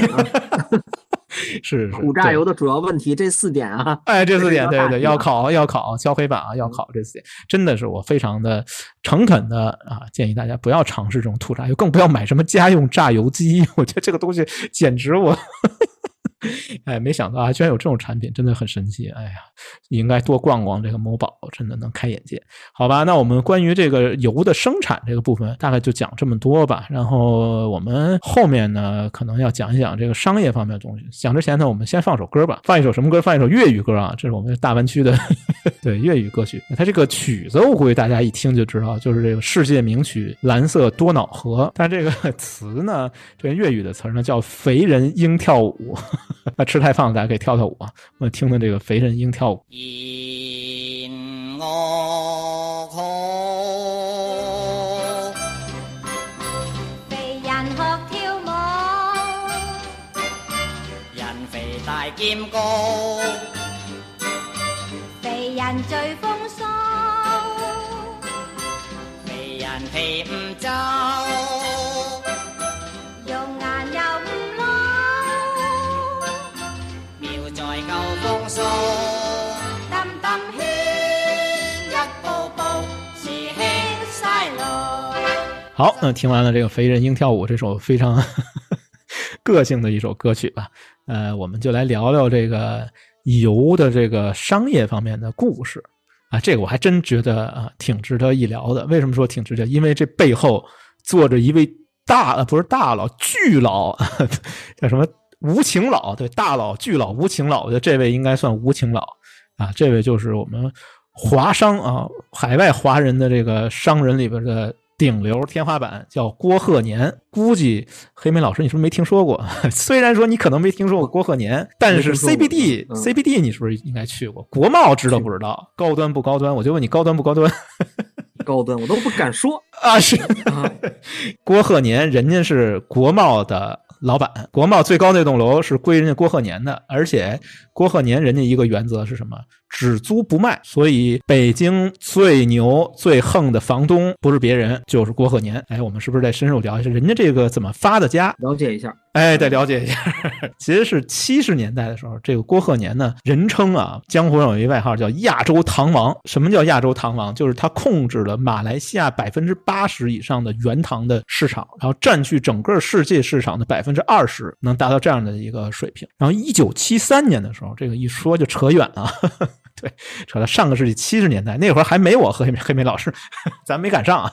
是土榨油的主要问题，这四点啊，哎，这四点，对对，要考要考敲黑板啊，要考这四点，真的是我非常的诚恳的啊，建议大家不要尝试这种土榨油，更不要买什么家用榨油机，我觉得这个东西简直我。哎，没想到啊，居然有这种产品，真的很神奇。哎呀，应该多逛逛这个某宝，真的能开眼界。好吧，那我们关于这个油的生产这个部分，大概就讲这么多吧。然后我们后面呢，可能要讲一讲这个商业方面的东西。讲之前呢，我们先放首歌吧，放一首什么歌？放一首粤语歌啊，这是我们大湾区的 对粤语歌曲。它这个曲子，我估计大家一听就知道，就是这个世界名曲《蓝色多瑙河》。但这个词呢，这个粤语的词呢，叫“肥人应跳舞”。那吃太胖，大家可以跳跳舞啊！我听的这个肥人应跳舞。肥人学跳舞，人肥大兼高，人最风好，那听完了这个肥人鹰跳舞这首非常 个性的一首歌曲吧，呃，我们就来聊聊这个油的这个商业方面的故事啊。这个我还真觉得啊，挺值得一聊的。为什么说挺值得？因为这背后坐着一位大，呃不是大佬，巨佬，叫什么无情佬？对，大佬、巨佬、无情佬，我觉得这位应该算无情佬啊。这位就是我们华商啊，海外华人的这个商人里边的。顶流天花板叫郭鹤年，估计黑莓老师你是不是没听说过？虽然说你可能没听说过郭鹤年，但是 CBD CBD 你是不是应该去过？国贸知道不知道？高端不高端？我就问你高端不高端？高端我都不敢说啊！是 郭鹤年，人家是国贸的老板，国贸最高那栋楼是归人家郭鹤年的，而且郭鹤年人家一个原则是什么？只租不卖，所以北京最牛最横的房东不是别人，就是郭鹤年。哎，我们是不是得深入聊一下人家这个怎么发的家？了解一下。哎，得了解一下。其实是七十年代的时候，这个郭鹤年呢，人称啊，江湖上有一外号叫“亚洲糖王”。什么叫亚洲糖王？就是他控制了马来西亚百分之八十以上的原糖的市场，然后占据整个世界市场的百分之二十，能达到这样的一个水平。然后一九七三年的时候，这个一说就扯远了。对，扯到上个世纪七十年代，那会儿还没我和黑黑莓老师，咱没赶上啊，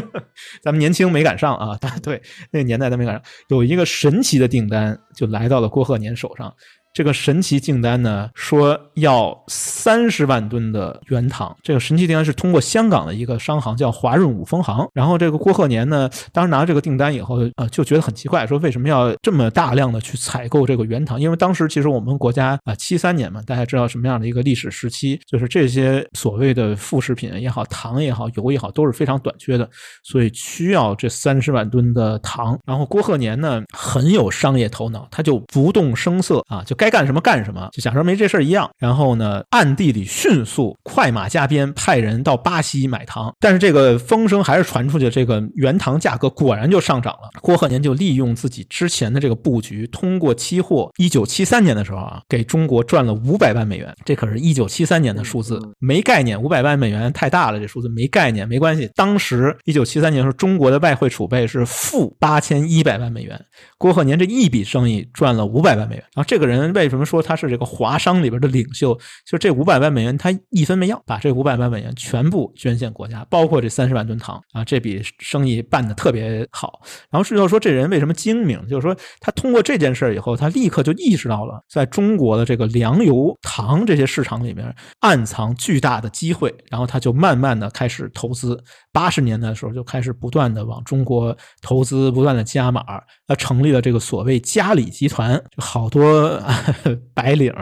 咱们年轻没赶上啊。对，那个年代咱没赶上，有一个神奇的订单就来到了郭鹤年手上。这个神奇订单呢，说要三十万吨的原糖。这个神奇订单是通过香港的一个商行叫华润五丰行。然后这个郭鹤年呢，当时拿到这个订单以后，呃，就觉得很奇怪，说为什么要这么大量的去采购这个原糖？因为当时其实我们国家啊，七三年嘛，大家知道什么样的一个历史时期，就是这些所谓的副食品也好，糖也好，油也好，都是非常短缺的，所以需要这三十万吨的糖。然后郭鹤年呢，很有商业头脑，他就不动声色啊，就。该干什么干什么，就假说没这事儿一样。然后呢，暗地里迅速快马加鞭，派人到巴西买糖。但是这个风声还是传出去，这个原糖价格果然就上涨了。郭鹤年就利用自己之前的这个布局，通过期货，一九七三年的时候啊，给中国赚了五百万美元。这可是一九七三年的数字，没概念。五百万美元太大了，这数字没概念，没关系。当时一九七三年的时候，中国的外汇储备是负八千一百万美元。郭鹤年这一笔生意赚了五百万美元。然后这个人。为什么说他是这个华商里边的领袖？就这五百万美元，他一分没要，把这五百万美元全部捐献国家，包括这三十万吨糖啊！这笔生意办的特别好。然后是要说这人为什么精明？就是说他通过这件事以后，他立刻就意识到了在中国的这个粮油糖这些市场里面暗藏巨大的机会，然后他就慢慢的开始投资。八十年代的时候就开始不断的往中国投资，不断的加码，他成立了这个所谓嘉里集团，就好多。白领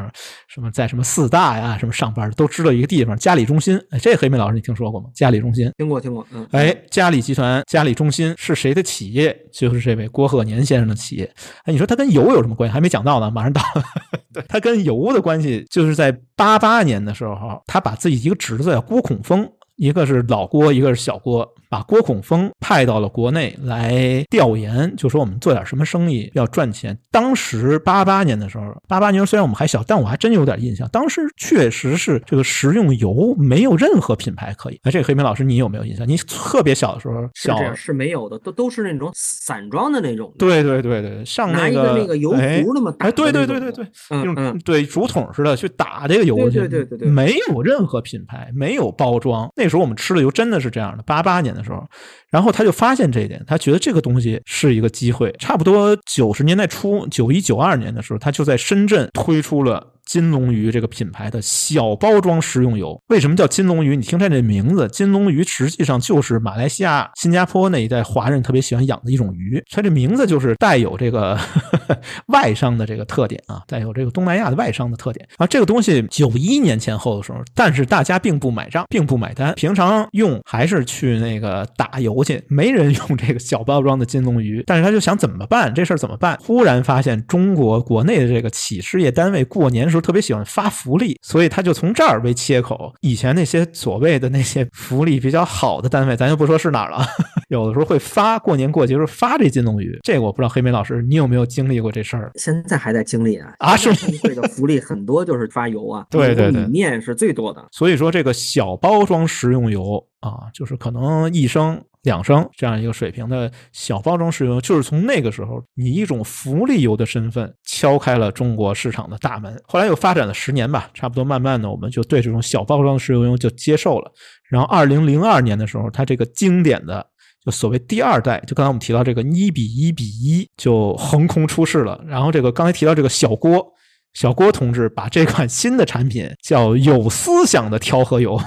什么在什么四大呀，什么上班都知道一个地方嘉里中心。哎，这黑妹老师你听说过吗？嘉里中心听过听过。嗯，哎，嘉里集团嘉里中心是谁的企业？就是这位郭鹤年先生的企业。哎，你说他跟油有什么关系？还没讲到呢，马上到。对他跟油的关系，就是在八八年的时候，他把自己一个侄子叫郭孔峰，一个是老郭，一个是小郭。把郭孔峰派到了国内来调研，就说我们做点什么生意要赚钱。当时八八年的时候，八八年虽然我们还小，但我还真有点印象。当时确实是这个食用油没有任何品牌可以。哎，这个黑明老师，你有没有印象？你特别小的时候，小是没有的，都都是那种散装的那种。对对对对，上拿一个那个油壶那么大，哎，对对对对对，用对竹筒似的去打这个油去，对对对对，没有任何品牌，没有包装。那时候我们吃的油真的是这样的。八八年的。时候，然后他就发现这一点，他觉得这个东西是一个机会。差不多九十年代初，九一九二年的时候，他就在深圳推出了。金龙鱼这个品牌的小包装食用油，为什么叫金龙鱼？你听它这名字，金龙鱼实际上就是马来西亚、新加坡那一带华人特别喜欢养的一种鱼，它这名字就是带有这个 外商的这个特点啊，带有这个东南亚的外商的特点啊。这个东西九一年前后的时候，但是大家并不买账，并不买单，平常用还是去那个打油去，没人用这个小包装的金龙鱼。但是他就想怎么办？这事儿怎么办？忽然发现中国国内的这个企事业单位过年时候候。特别喜欢发福利，所以他就从这儿为切口。以前那些所谓的那些福利比较好的单位，咱就不说是哪儿了，有的时候会发过年过节时候发这金龙鱼。这个我不知道黑莓老师你有没有经历过这事儿？现在还在经历啊啊！是会的福利很多，就是发油啊，对对对，米面是最多的。所以说这个小包装食用油啊，就是可能一升。两升这样一个水平的小包装食用油，就是从那个时候以一种福利油的身份敲开了中国市场的大门。后来又发展了十年吧，差不多慢慢的我们就对这种小包装食用油就接受了。然后二零零二年的时候，它这个经典的就所谓第二代，就刚才我们提到这个一比一比一就横空出世了。然后这个刚才提到这个小锅。小郭同志把这款新的产品叫“有思想的调和油”，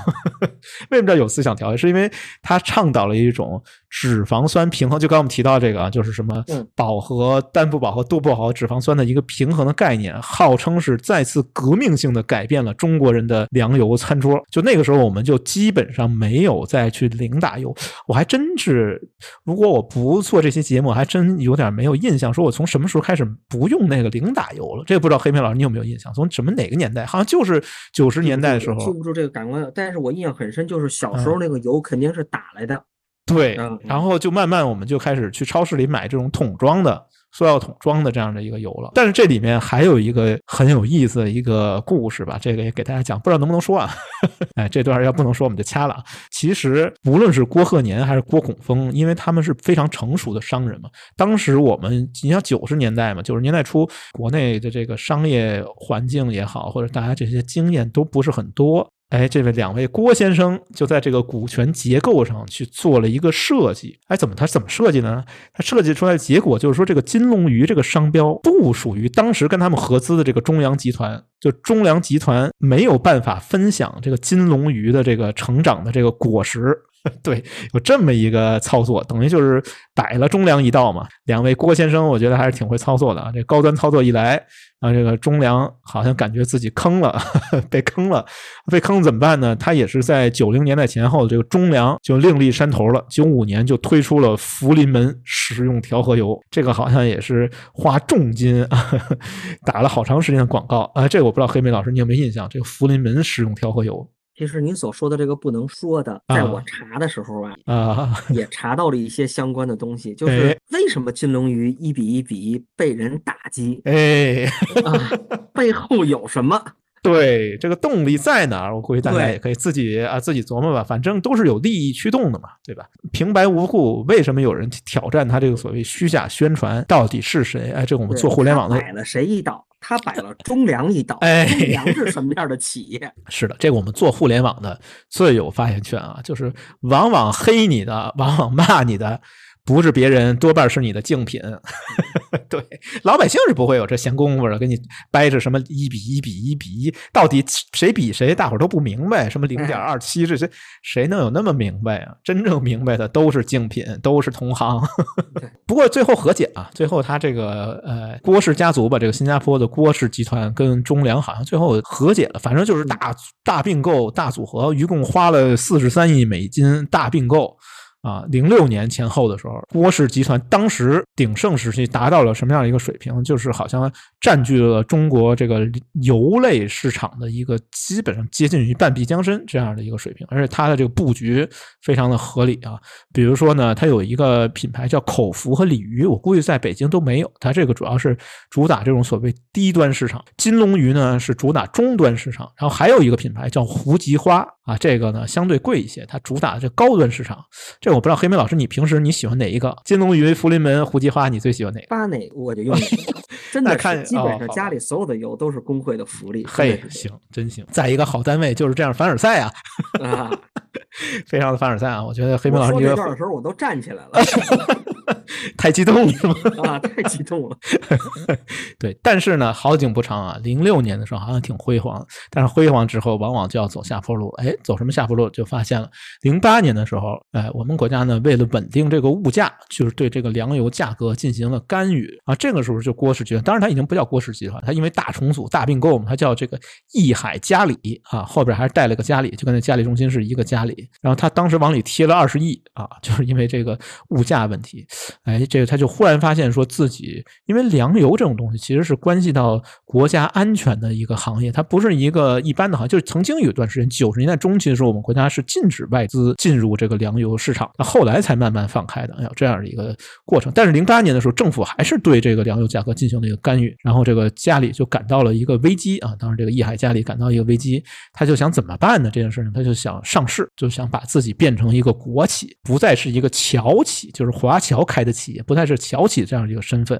为什么叫有思想调和？是因为他倡导了一种。脂肪酸平衡，就刚我们提到这个啊，就是什么饱和、单不饱和、多不饱和脂肪酸的一个平衡的概念，号称是再次革命性的改变了中国人的粮油餐桌。就那个时候，我们就基本上没有再去零打油。我还真是，如果我不做这些节目，还真有点没有印象，说我从什么时候开始不用那个零打油了？这个不知道黑妹老师你有没有印象？从什么哪个年代？好像就是九十年代的时候。记不住这个感官，但是我印象很深，就是小时候那个油肯定是打来的。对，然后就慢慢我们就开始去超市里买这种桶装的、塑料桶装的这样的一个油了。但是这里面还有一个很有意思的一个故事吧，这个也给大家讲，不知道能不能说啊？哎，这段要不能说我们就掐了。其实无论是郭鹤年还是郭孔峰，因为他们是非常成熟的商人嘛。当时我们你像九十年代嘛，九十年代初，国内的这个商业环境也好，或者大家这些经验都不是很多。哎，这位两位郭先生就在这个股权结构上去做了一个设计。哎，怎么他怎么设计呢？他设计出来的结果就是说，这个金龙鱼这个商标不属于当时跟他们合资的这个中粮集团，就中粮集团没有办法分享这个金龙鱼的这个成长的这个果实。对，有这么一个操作，等于就是摆了中粮一道嘛。两位郭先生，我觉得还是挺会操作的啊。这高端操作一来，啊，这个中粮好像感觉自己坑了，被坑了，被坑怎么办呢？他也是在九零年代前后，这个中粮就另立山头了。九五年就推出了福临门食用调和油，这个好像也是花重金 打了好长时间的广告啊。这个我不知道黑妹老师你有没有印象？这个福临门食用调和油。其实您所说的这个不能说的，在我查的时候啊，啊，也查到了一些相关的东西，就是为什么金龙鱼一比一比一被人打击，哎，背后有什么？对，这个动力在哪儿？我估计大家也可以自己啊自己琢磨吧，反正都是有利益驱动的嘛，对吧？平白无故，为什么有人挑战他这个所谓虚假宣传？到底是谁？哎，这我们做互联网的摆了谁一刀？他摆了中粮一道，哎，中粮是什么样的企业？是的，这个我们做互联网的最有发言权啊，就是往往黑你的，往往骂你的。不是别人，多半是你的竞品。对，老百姓是不会有这闲工夫的，给你掰着什么一比一比一比一，到底谁比谁，大伙儿都不明白。什么零点二七这些，谁能有那么明白啊？真正明白的都是竞品，都是同行。不过最后和解啊，最后他这个呃郭氏家族吧，这个新加坡的郭氏集团跟中粮好像最后和解了，反正就是大大并购、大组合，一共花了四十三亿美金大并购。啊，零六年前后的时候，郭氏集团当时鼎盛时期达到了什么样的一个水平？就是好像占据了中国这个油类市场的一个基本上接近于半壁江山这样的一个水平，而且它的这个布局非常的合理啊。比如说呢，它有一个品牌叫口福和鲤鱼，我估计在北京都没有。它这个主要是主打这种所谓低端市场，金龙鱼呢是主打中端市场，然后还有一个品牌叫胡吉花啊，这个呢相对贵一些，它主打的这高端市场。这我不知道黑莓老师，你平时你喜欢哪一个？金龙鱼、福临门、胡姬花，你最喜欢哪个？发哪个我就用哪个。真的看，基本上家里所有的油都是工会的福利。嘿，行，真行。在一个好单位就是这样，凡尔赛啊，啊，非常的凡尔赛啊。我觉得黑莓老师，这段的时候我都站起来了，太激动了？啊，太激动了。对，但是呢，好景不长啊。零六年的时候好像挺辉煌，但是辉煌之后往往就要走下坡路。哎，走什么下坡路？就发现了零八年的时候，哎，我们国家呢为了稳定这个物价，就是对这个粮油价格进行了干预啊。这个时候就郭氏集团。当然，它已经不叫郭氏集团，它因为大重组、大并购嘛，它叫这个益海嘉里啊，后边还是带了个嘉里，就跟那嘉里中心是一个嘉里。然后他当时往里贴了二十亿啊，就是因为这个物价问题。哎，这个他就忽然发现说自己，因为粮油这种东西其实是关系到国家安全的一个行业，它不是一个一般的行业。就是曾经有一段时间，九十年代中期的时候，我们国家是禁止外资进入这个粮油市场，那后来才慢慢放开的。哎有这样的一个过程。但是零八年的时候，政府还是对这个粮油价格进行了一个干预，然后这个家里就感到了一个危机啊。当时这个易海家里感到一个危机，他就想怎么办呢？这件事呢，他就想上市，就想把自己变成一个国企，不再是一个侨企，就是华侨开的企业，不再是侨企这样一个身份。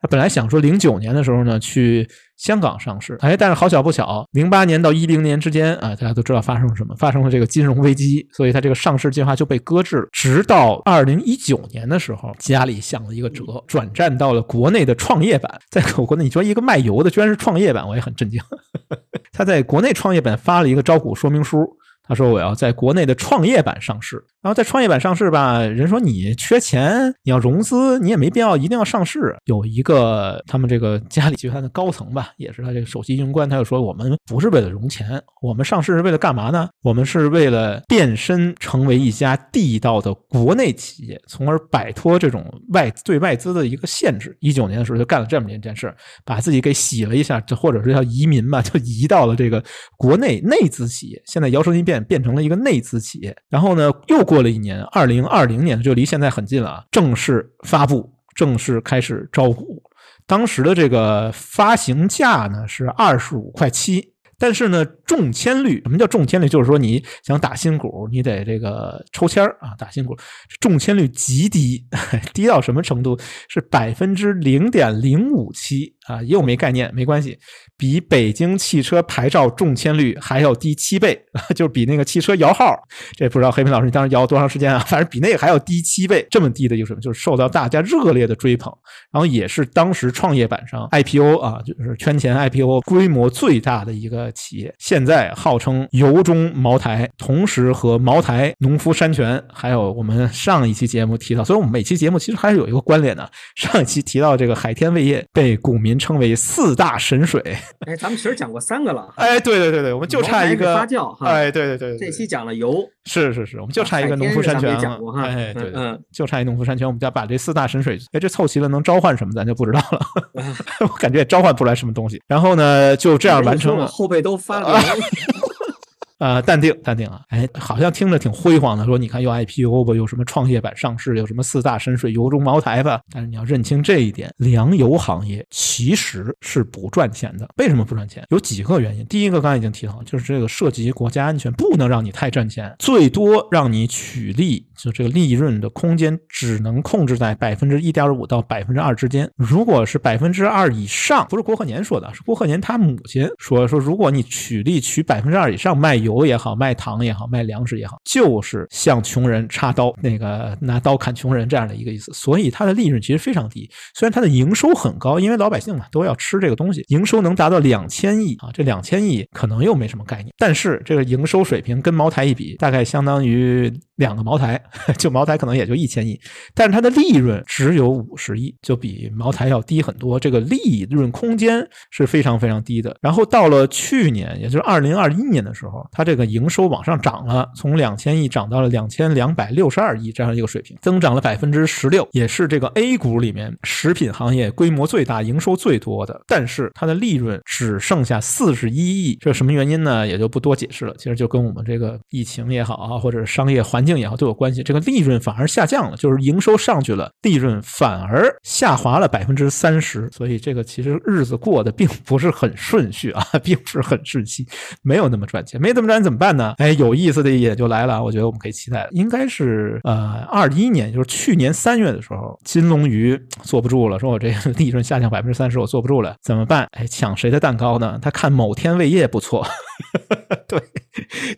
他本来想说零九年的时候呢，去香港上市，哎，但是好巧不巧，零八年到一零年之间啊，大家都知道发生了什么，发生了这个金融危机，所以他这个上市计划就被搁置了。直到二零一九年的时候，家里想了一个辙，转战到了国内的创业板。在我国内，你说一个卖油的居然是创业板，我也很震惊。他在国内创业板发了一个招股说明书。他说：“我要在国内的创业板上市，然后在创业板上市吧，人说你缺钱，你要融资，你也没必要一定要上市。有一个他们这个嘉里集团的高层吧，也是他这个首席运营官，他就说我们不是为了融钱，我们上市是为了干嘛呢？我们是为了变身成为一家地道的国内企业，从而摆脱这种外对外资的一个限制。一九年的时候就干了这么一件事，把自己给洗了一下，就或者是叫移民吧，就移到了这个国内内资企业。现在摇身一变。”变成了一个内资企业，然后呢，又过了一年，二零二零年就离现在很近了啊，正式发布，正式开始招股。当时的这个发行价呢是二十五块七，但是呢，中签率，什么叫中签率？就是说你想打新股，你得这个抽签啊，打新股，中签率极低，低到什么程度？是百分之零点零五七啊，又没概念，没关系。比北京汽车牌照中签率还要低七倍，就是比那个汽车摇号，这不知道黑平老师你当时摇多长时间啊？反正比那个还要低七倍，这么低的一个什么，就是受到大家热烈的追捧，然后也是当时创业板上 IPO 啊，就是圈钱 IPO 规模最大的一个企业。现在号称油中茅台，同时和茅台、农夫山泉，还有我们上一期节目提到，所以我们每期节目其实还是有一个关联的。上一期提到这个海天味业被股民称为四大神水。哎，咱们其实讲过三个了。哎，对对对对，我们就差一个发酵。哎，对对对，这期讲了油，是是是，我们就差一个农夫山泉了。哎，对，嗯，就差一农夫山泉，我们家把这四大神水，哎，这凑齐了能召唤什么，咱就不知道了。我感觉也召唤不出来什么东西。然后呢，就这样完成了。后背都发凉。呃，淡定，淡定啊！哎，好像听着挺辉煌的，说你看又 IPO 吧，有什么创业板上市，有什么四大深水、油中茅台吧。但是你要认清这一点，粮油行业其实是不赚钱的。为什么不赚钱？有几个原因。第一个刚才已经提到了，就是这个涉及国家安全，不能让你太赚钱，最多让你取利，就这个利润的空间只能控制在百分之一点五到百分之二之间。如果是百分之二以上，不是郭鹤年说的，是郭鹤年他母亲说说，如果你取利取百分之二以上卖油。油也好，卖糖也好，卖粮食也好，就是向穷人插刀，那个拿刀砍穷人这样的一个意思。所以它的利润其实非常低，虽然它的营收很高，因为老百姓嘛都要吃这个东西，营收能达到两千亿啊，这两千亿可能又没什么概念。但是这个营收水平跟茅台一比，大概相当于两个茅台，就茅台可能也就一千亿，但是它的利润只有五十亿，就比茅台要低很多，这个利润空间是非常非常低的。然后到了去年，也就是二零二一年的时候，它这个营收往上涨了，从两千亿涨到了两千两百六十二亿这样一个水平，增长了百分之十六，也是这个 A 股里面食品行业规模最大、营收最多的。但是它的利润只剩下四十一亿，这什么原因呢？也就不多解释了。其实就跟我们这个疫情也好啊，或者是商业环境也好都有关系。这个利润反而下降了，就是营收上去了，利润反而下滑了百分之三十。所以这个其实日子过得并不是很顺序啊，并不是很顺心，没有那么赚钱，没那么赚钱。怎么办呢？哎，有意思的也就来了。我觉得我们可以期待，应该是呃二一年，就是去年三月的时候，金龙鱼坐不住了，说我这个利润下降百分之三十，我坐不住了，怎么办？哎，抢谁的蛋糕呢？他看某天味业不错，对，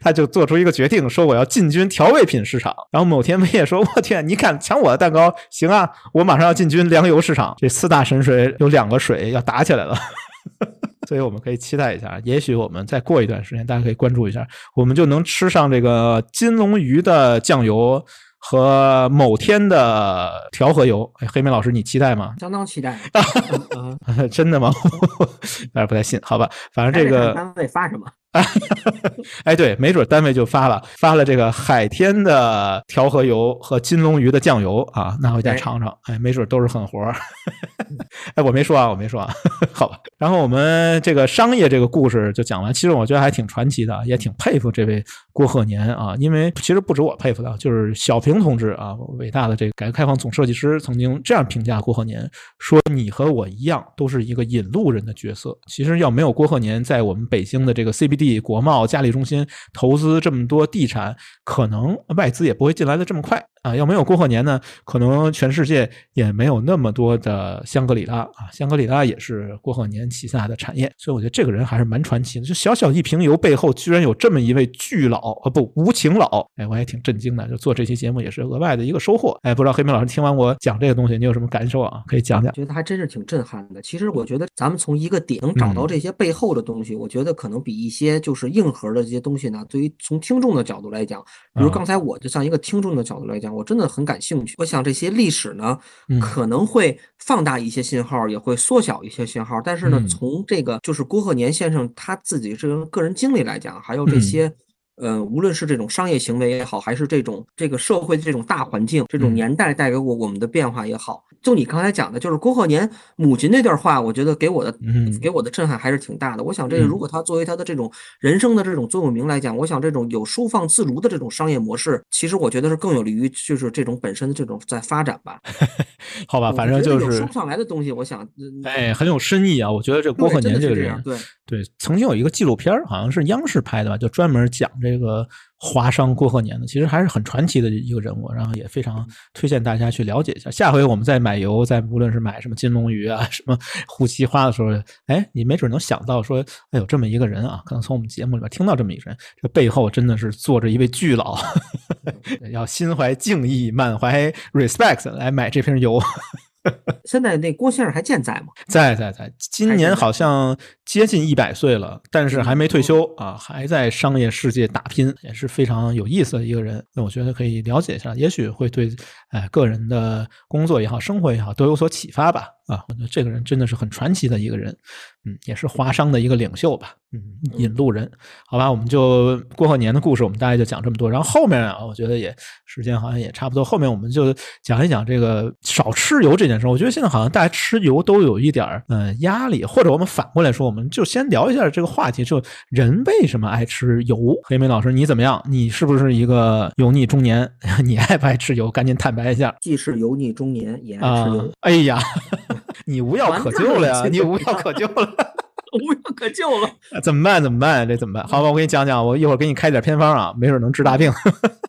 他就做出一个决定，说我要进军调味品市场。然后某天味业说：“ 我天，你敢抢我的蛋糕？行啊，我马上要进军粮油市场。这四大神水有两个水要打起来了。”所以我们可以期待一下，也许我们再过一段时间，大家可以关注一下，我们就能吃上这个金龙鱼的酱油和某天的调和油。哎，黑莓老师，你期待吗？相当期待。真的吗？有点不太信，好吧。反正这个单位发什么？哎，对，没准单位就发了发了这个海天的调和油和金龙鱼的酱油啊，拿回家尝尝。哎，没准都是狠活儿。哎，我没说啊，我没说啊，好吧。然后我们这个商业这个故事就讲完，其实我觉得还挺传奇的，也挺佩服这位郭鹤年啊，因为其实不止我佩服他，就是小平同志啊，伟大的这个改革开放总设计师曾经这样评价郭鹤年，说你和我一样都是一个引路人的角色。其实要没有郭鹤年在我们北京的这个 CBD 国贸嘉里中心投资这么多地产，可能外资也不会进来的这么快。啊，要没有过贺年呢，可能全世界也没有那么多的香格里拉啊。香格里拉也是过贺年旗下的产业，所以我觉得这个人还是蛮传奇的。就小小一瓶油背后，居然有这么一位巨老啊，不无情老，哎，我也挺震惊的。就做这期节目也是额外的一个收获。哎，不知道黑明老师听完我讲这个东西，你有什么感受啊？可以讲讲。觉得还真是挺震撼的。其实我觉得咱们从一个点能找到这些背后的东西，我觉得可能比一些就是硬核的这些东西呢，对于从听众的角度来讲，比如刚才我就像一个听众的角度来讲，我真的很感兴趣。我想这些历史呢，可能会放大一些信号，也会缩小一些信号。但是呢，从这个就是郭鹤年先生他自己这个个人经历来讲，还有这些。呃，无论是这种商业行为也好，还是这种这个社会的这种大环境、这种年代带给我我们的变化也好，就你刚才讲的，就是郭鹤年母亲那段话，我觉得给我的给我的震撼还是挺大的。我想，这个如果他作为他的这种人生的这种座右铭来讲，我想这种有收放自如的这种商业模式，其实我觉得是更有利于就是这种本身的这种在发展吧。好吧，反正就是说不上来的东西，我想，哎，很有深意啊。我觉得这郭鹤年这个人，对。对，曾经有一个纪录片好像是央视拍的吧，就专门讲这个华商过贺年的，其实还是很传奇的一个人物，然后也非常推荐大家去了解一下。下回我们再买油，在无论是买什么金龙鱼啊、什么护膝花的时候，哎，你没准能想到说，哎，有这么一个人啊，可能从我们节目里边听到这么一个人，这背后真的是坐着一位巨佬，要心怀敬意、满怀 respect 来买这瓶油。现在那郭先生还健在吗？在在在，今年好像接近一百岁了，但是还没退休啊，还在商业世界打拼，也是非常有意思的一个人。那我觉得可以了解一下，也许会对哎个人的工作也好，生活也好都有所启发吧。啊，我觉得这个人真的是很传奇的一个人，嗯，也是华商的一个领袖吧。嗯，引路人，好吧，我们就过贺年的故事，我们大概就讲这么多。然后后面啊，我觉得也时间好像也差不多，后面我们就讲一讲这个少吃油这件事。我觉得现在好像大家吃油都有一点嗯压力，或者我们反过来说，我们就先聊一下这个话题，就人为什么爱吃油？黑莓老师，你怎么样？你是不是一个油腻中年？你爱不爱吃油？赶紧坦白一下。既是油腻中年，也爱吃油。哎呀，你无药可救了呀！你 无药可救了。无药可救了，怎么办？怎么办？这怎么办？好吧，我给你讲讲，我一会儿给你开点偏方啊，没准能治大病。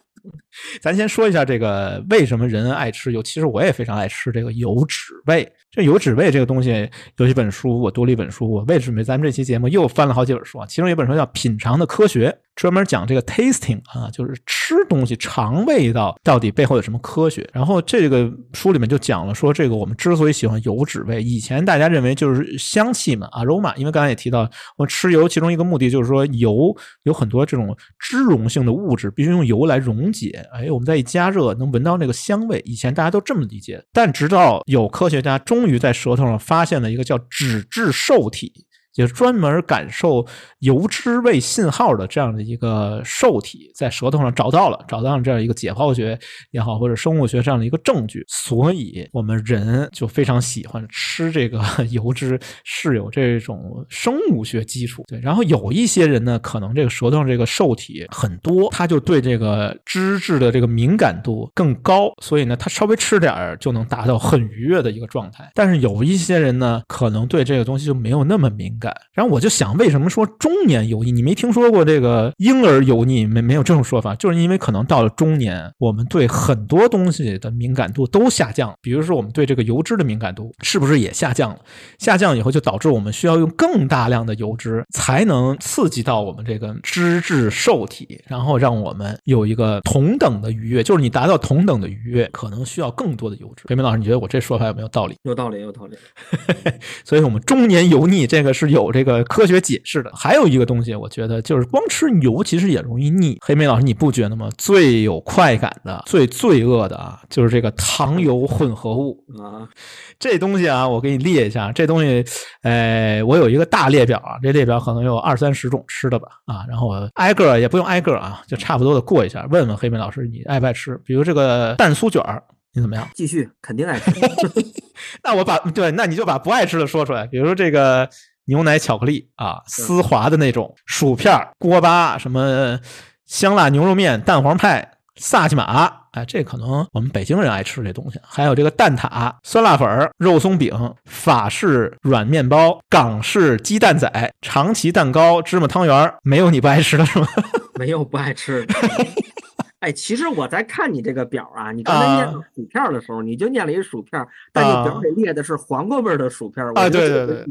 咱先说一下这个为什么人爱吃油，其实我也非常爱吃这个油脂味。这油脂味这个东西，有一本书我读了一本书，我为什么咱们这期节目又翻了好几本书啊？其中有一本书叫《品尝的科学》。专门讲这个 tasting 啊，就是吃东西尝味道到底背后有什么科学。然后这个书里面就讲了说，这个我们之所以喜欢油脂味，以前大家认为就是香气嘛，aroma。因为刚才也提到，我吃油其中一个目的就是说，油有很多这种脂溶性的物质，必须用油来溶解。哎，我们再一加热，能闻到那个香味。以前大家都这么理解，但直到有科学家终于在舌头上发现了一个叫脂质受体。就专门感受油脂味信号的这样的一个受体，在舌头上找到了，找到了这样一个解剖学也好，或者生物学这样的一个证据，所以我们人就非常喜欢吃这个 油脂，是有这种生物学基础。对，然后有一些人呢，可能这个舌头上这个受体很多，他就对这个脂质的这个敏感度更高，所以呢，他稍微吃点儿就能达到很愉悦的一个状态。但是有一些人呢，可能对这个东西就没有那么敏感。然后我就想，为什么说中年油腻？你没听说过这个婴儿油腻？没没有这种说法？就是因为可能到了中年，我们对很多东西的敏感度都下降。比如说，我们对这个油脂的敏感度是不是也下降了？下降以后，就导致我们需要用更大量的油脂才能刺激到我们这个脂质受体，然后让我们有一个同等的愉悦。就是你达到同等的愉悦，可能需要更多的油脂。北明老师，你觉得我这说法有没有道理？有道理，有道理。所以我们中年油腻，这个是有这个科学解释的。还有一个东西，我觉得就是光吃油其实也容易腻。黑莓老师，你不觉得吗？最有快感的、最罪恶的啊，就是这个糖油混合物 啊。这东西啊，我给你列一下。这东西，哎，我有一个大列表啊，这列表可能有二三十种吃的吧啊。然后我挨个也不用挨个啊，就差不多的过一下，问问黑莓老师你爱不爱吃？比如这个蛋酥卷儿。你怎么样？继续，肯定爱吃。那我把对，那你就把不爱吃的说出来。比如说这个牛奶巧克力啊，丝滑的那种薯片、锅巴，什么香辣牛肉面、蛋黄派、萨琪玛，哎，这可能我们北京人爱吃这东西。还有这个蛋挞、酸辣粉、肉松饼、法式软面包、港式鸡蛋仔、长崎蛋糕、芝麻汤圆，没有你不爱吃的是吗？没有不爱吃。哎，其实我在看你这个表啊，你刚才念薯片的时候，你就念了一薯片，但你表里列的是黄瓜味的薯片。啊，对对对，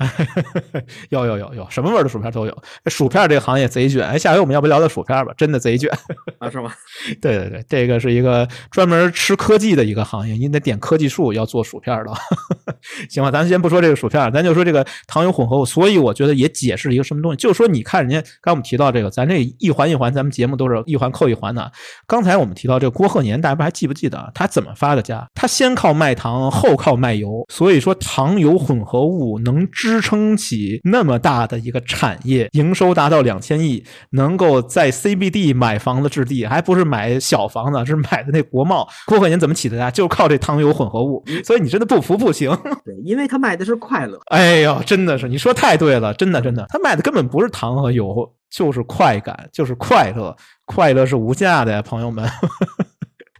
有有有有，什么味的薯片都有。薯片这个行业贼卷，哎，下回我们要不聊聊薯片吧？真的贼卷啊，是吗？对对对，这个是一个专门吃科技的一个行业，你得点科技树要做薯片的。行吧，咱先不说这个薯片，咱就说这个糖油混合物。所以我觉得也解释一个什么东西，就是说你看人家刚我们提到这个，咱这一环一环，咱们节目都是一环扣一环的。刚才我们提到这个郭鹤年，大家不还记不记得他怎么发的家？他先靠卖糖，后靠卖油，所以说糖油混合物能支撑起那么大的一个产业，营收达到两千亿，能够在 CBD 买房子置地，还不是买小房子，是买的那国贸。郭鹤年怎么起的家？就靠这糖油混合物。所以你真的不服不行。对，因为他卖的是快乐。哎呦，真的是你说太对了，真的真的，他卖的根本不是糖和油。就是快感，就是快乐，快乐是无价的呀，朋友们。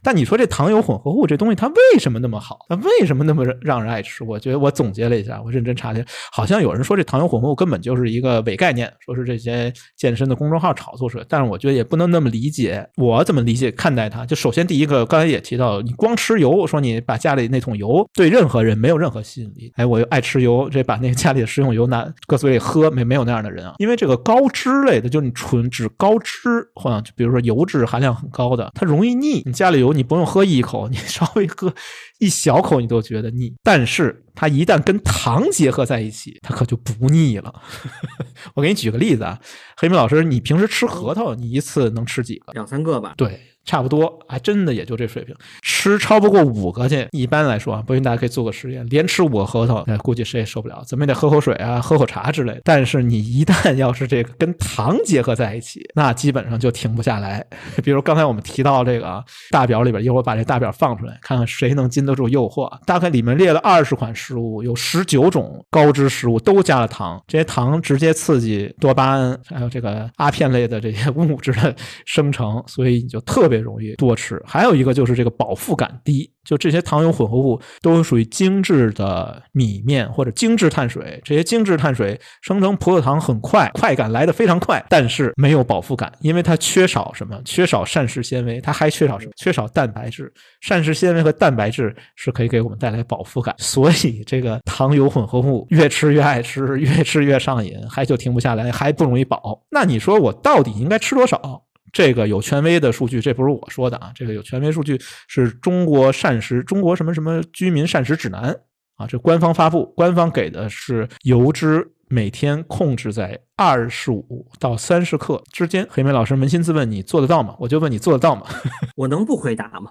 但你说这糖油混合物这东西它为什么那么好？它为什么那么让人爱吃？我觉得我总结了一下，我认真查了一下，好像有人说这糖油混合物根本就是一个伪概念，说是这些健身的公众号炒作出来。但是我觉得也不能那么理解。我怎么理解看待它？就首先第一个，刚才也提到，你光吃油，说你把家里那桶油对任何人没有任何吸引力。哎，我又爱吃油，这把那个家里的食用油拿搁嘴里喝，没没有那样的人啊。因为这个高脂类的，就是你纯指高脂，或者就比如说油脂含量很高的，它容易腻。你家里有。你不用喝一口，你稍微喝一小口，你都觉得腻。但是它一旦跟糖结合在一起，它可就不腻了。我给你举个例子啊，黑米老师，你平时吃核桃，你一次能吃几个？两三个吧。对。差不多，还真的也就这水平。吃超不过五个去，一般来说啊，不信大家可以做个实验，连吃五个核桃，那估计谁也受不了，怎么也得喝口水啊，喝口茶之类的。但是你一旦要是这个跟糖结合在一起，那基本上就停不下来。比如刚才我们提到这个，大表里边，一会儿把这大表放出来，看看谁能经得住诱惑。大概里面列了二十款食物，有十九种高脂食物都加了糖，这些糖直接刺激多巴胺，还有这个阿片类的这些物质的生成，所以你就特特别。容易多吃，还有一个就是这个饱腹感低。就这些糖油混合物都属于精致的米面或者精致碳水，这些精致碳水生成葡萄糖很快，快感来的非常快，但是没有饱腹感，因为它缺少什么？缺少膳食纤维，它还缺少什么？缺少蛋白质。膳食纤维和蛋白质是可以给我们带来饱腹感，所以这个糖油混合物越吃越爱吃，越吃越上瘾，还就停不下来，还不容易饱。那你说我到底应该吃多少？这个有权威的数据，这不是我说的啊，这个有权威数据是中国膳食中国什么什么居民膳食指南啊，这官方发布，官方给的是油脂每天控制在二十五到三十克之间。黑莓老师扪心自问，你做得到吗？我就问你做得到吗？我能不回答吗？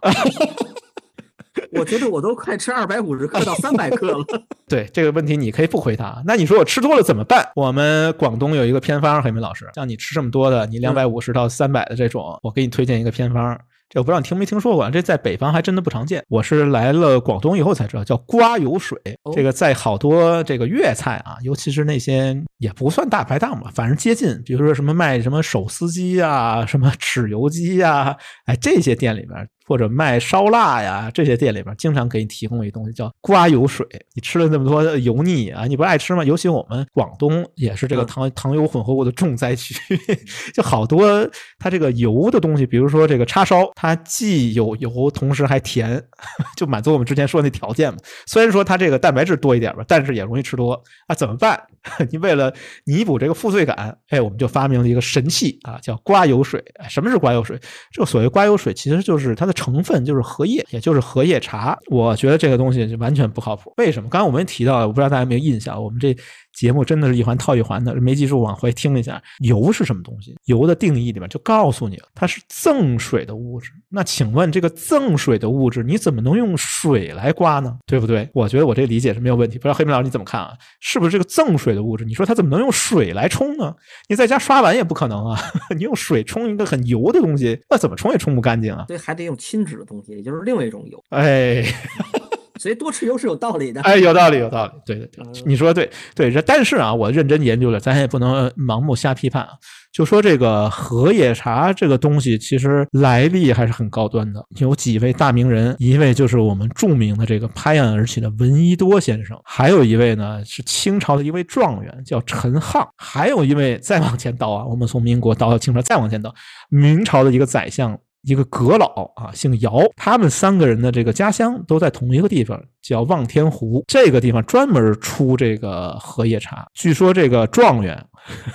我觉得我都快吃二百五十克到三百克了。对这个问题，你可以不回答。那你说我吃多了怎么办？我们广东有一个偏方，黑莓老师，像你吃这么多的，你两百五十到三百的这种，我给你推荐一个偏方。这我不知道你听没听说过，这在北方还真的不常见。我是来了广东以后才知道，叫瓜油水。这个在好多这个粤菜啊，尤其是那些也不算大排档吧，反正接近，比如说什么卖什么手撕鸡啊，什么 豉油鸡呀，哎，这些店里边。或者卖烧腊呀，这些店里边经常给你提供一东西叫刮油水。你吃了那么多油腻啊，你不爱吃吗？尤其我们广东也是这个糖糖油混合物的重灾区，就好多它这个油的东西，比如说这个叉烧，它既有油，同时还甜，就满足我们之前说那条件嘛。虽然说它这个蛋白质多一点吧，但是也容易吃多啊。怎么办？你为了弥补这个负罪感，哎，我们就发明了一个神器啊，叫刮油水。什么是刮油水？这所谓刮油水，其实就是它的。成分就是荷叶，也就是荷叶茶。我觉得这个东西就完全不靠谱。为什么？刚才我们也提到了，我不知道大家有没有印象，我们这节目真的是一环套一环的，没记住往回听一下。油是什么东西？油的定义里面就告诉你了，它是赠水的物质。那请问这个赠水的物质，你怎么能用水来刮呢？对不对？我觉得我这理解是没有问题。不知道黑明老师你怎么看啊？是不是这个赠水的物质？你说它怎么能用水来冲呢？你在家刷碗也不可能啊！你用水冲一个很油的东西，那怎么冲也冲不干净啊？所以还得用亲脂的东西，也就是另外一种油。哎。所以多吃油是有道理的，哎，有道理，有道理，对对对，你说对对，这但是啊，我认真研究了，咱也不能盲目瞎批判啊。就说这个荷叶茶这个东西，其实来历还是很高端的，有几位大名人，一位就是我们著名的这个拍案而起的闻一多先生，还有一位呢是清朝的一位状元叫陈沆，还有一位再往前倒啊，我们从民国倒到清朝，再往前倒，明朝的一个宰相。一个阁老啊，姓姚，他们三个人的这个家乡都在同一个地方，叫望天湖。这个地方专门出这个荷叶茶。据说这个状元，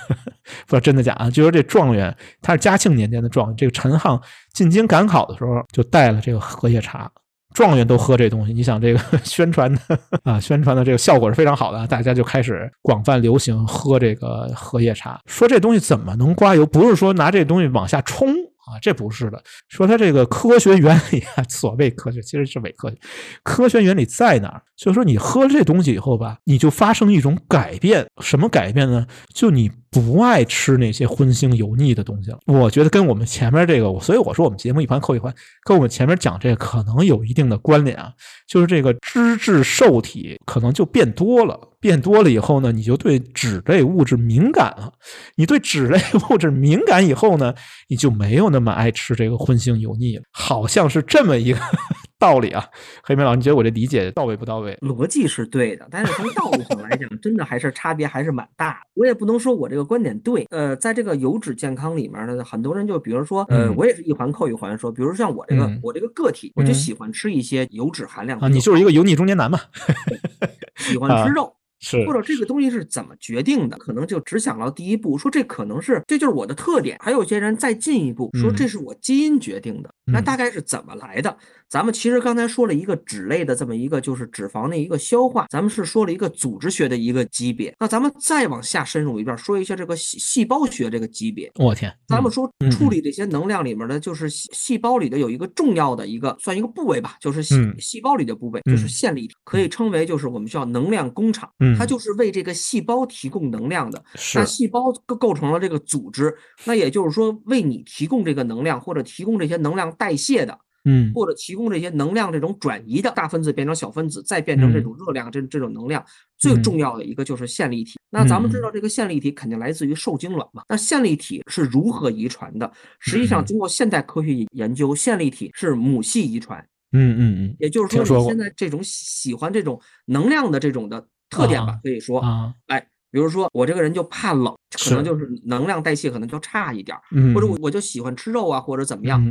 不知道真的假啊？据说这状元他是嘉庆年间的状元。这个陈沆进京赶考的时候，就带了这个荷叶茶。状元都喝这东西，你想这个 宣传的啊，宣传的这个效果是非常好的，大家就开始广泛流行喝这个荷叶茶。说这东西怎么能刮油？不是说拿这东西往下冲。啊，这不是的。说它这个科学原理啊，所谓科学其实是伪科学。科学原理在哪儿？就是说你喝了这东西以后吧，你就发生一种改变。什么改变呢？就你不爱吃那些荤腥油腻的东西了。我觉得跟我们前面这个，所以我说我们节目一环扣一环，跟我们前面讲这个可能有一定的关联啊。就是这个脂质受体可能就变多了。变多了以后呢，你就对脂类物质敏感了。你对脂类物质敏感以后呢，你就没有那么爱吃这个荤腥油腻了。好像是这么一个道理啊。黑妹老师，你觉得我这理解到位不到位？逻辑是对的，但是从道理上来讲，真的还是差别还是蛮大。我也不能说我这个观点对。呃，在这个油脂健康里面呢，很多人就比如说，呃，我也是一环扣一环说，比如像我这个我这个个体，我就喜欢吃一些油脂含量啊，你就是一个油腻中年男嘛，喜欢吃 肉。是，或者这个东西是怎么决定的？可能就只想到第一步，说这可能是，这就是我的特点。还有些人再进一步说，这是我基因决定的。那大概是怎么来的？咱们其实刚才说了一个脂类的这么一个，就是脂肪的一个消化，咱们是说了一个组织学的一个级别。那咱们再往下深入一段，说一下这个细细胞学这个级别。我天，咱们说处理这些能量里面的，就是细细胞里的有一个重要的一个，算一个部位吧，就是细细胞里的部位，就是线粒体，可以称为就是我们叫能量工厂。它就是为这个细胞提供能量的。那细胞构构成了这个组织，那也就是说为你提供这个能量或者提供这些能量代谢的。嗯，或者提供这些能量这种转移的大分子变成小分子，再变成这种热量，这这种能量最重要的一个就是线粒体。那咱们知道这个线粒体肯定来自于受精卵嘛？那线粒体是如何遗传的？实际上，经过现代科学研究，线粒体是母系遗传。嗯嗯嗯，也就是说，你现在这种喜欢这种能量的这种的特点吧，可以说，哎。比如说我这个人就怕冷，可能就是能量代谢可能就差一点，或者我我就喜欢吃肉啊，或者怎么样，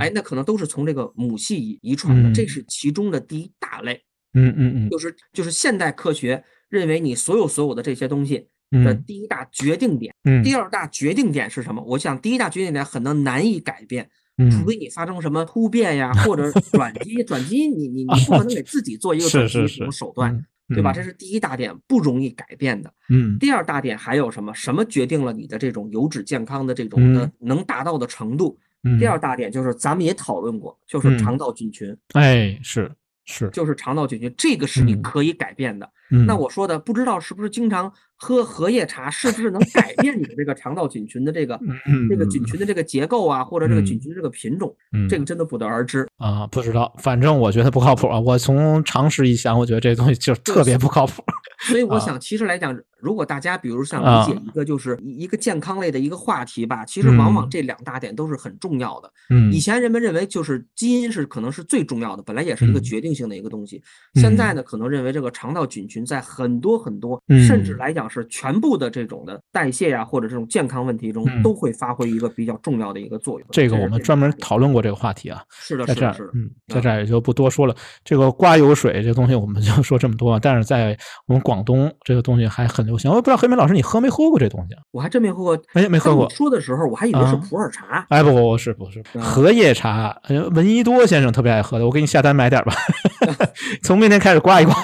哎，那可能都是从这个母系遗遗传的，这是其中的第一大类。嗯嗯嗯，就是就是现代科学认为你所有所有的这些东西的第一大决定点，第二大决定点是什么？我想第一大决定点可能难以改变，除非你发生什么突变呀，或者转基 转基因，你你你不可能给自己做一个转基因什么手段。对吧？这是第一大点，不容易改变的。嗯，第二大点还有什么？什么决定了你的这种油脂健康的这种的能达到的程度？第二大点就是咱们也讨论过，就是肠道菌群。哎，是。是，就是肠道菌群，这个是你可以改变的。那我说的，不知道是不是经常喝荷叶茶，是不是能改变你的这个肠道菌群的这个这个菌群的这个结构啊，或者这个菌群这个品种，这个真的不得而知啊，不知道。反正我觉得不靠谱啊。我从常识一想，我觉得这东西就特别不靠谱。所以我想，其实来讲。如果大家比如想理解一个就是一个健康类的一个话题吧，其实往往这两大点都是很重要的。嗯，以前人们认为就是基因是可能是最重要的，本来也是一个决定性的一个东西。现在呢，可能认为这个肠道菌群在很多很多，甚至来讲是全部的这种的代谢呀或者这种健康问题中都会发挥一个比较重要的一个作用。这个我们专门讨论过这个话题啊。是的，是的，是的。嗯，在这儿也就不多说了。这个刮油水这东西我们就说这么多，但是在我们广东这个东西还很流行。我也不知道黑梅老。师，你喝没喝过这东西？我还真没喝过。没，没喝过。说的时候，我还以为是普洱茶。哎，不不不是不是荷叶茶。闻一多先生特别爱喝的，我给你下单买点吧。从明天开始刮一刮。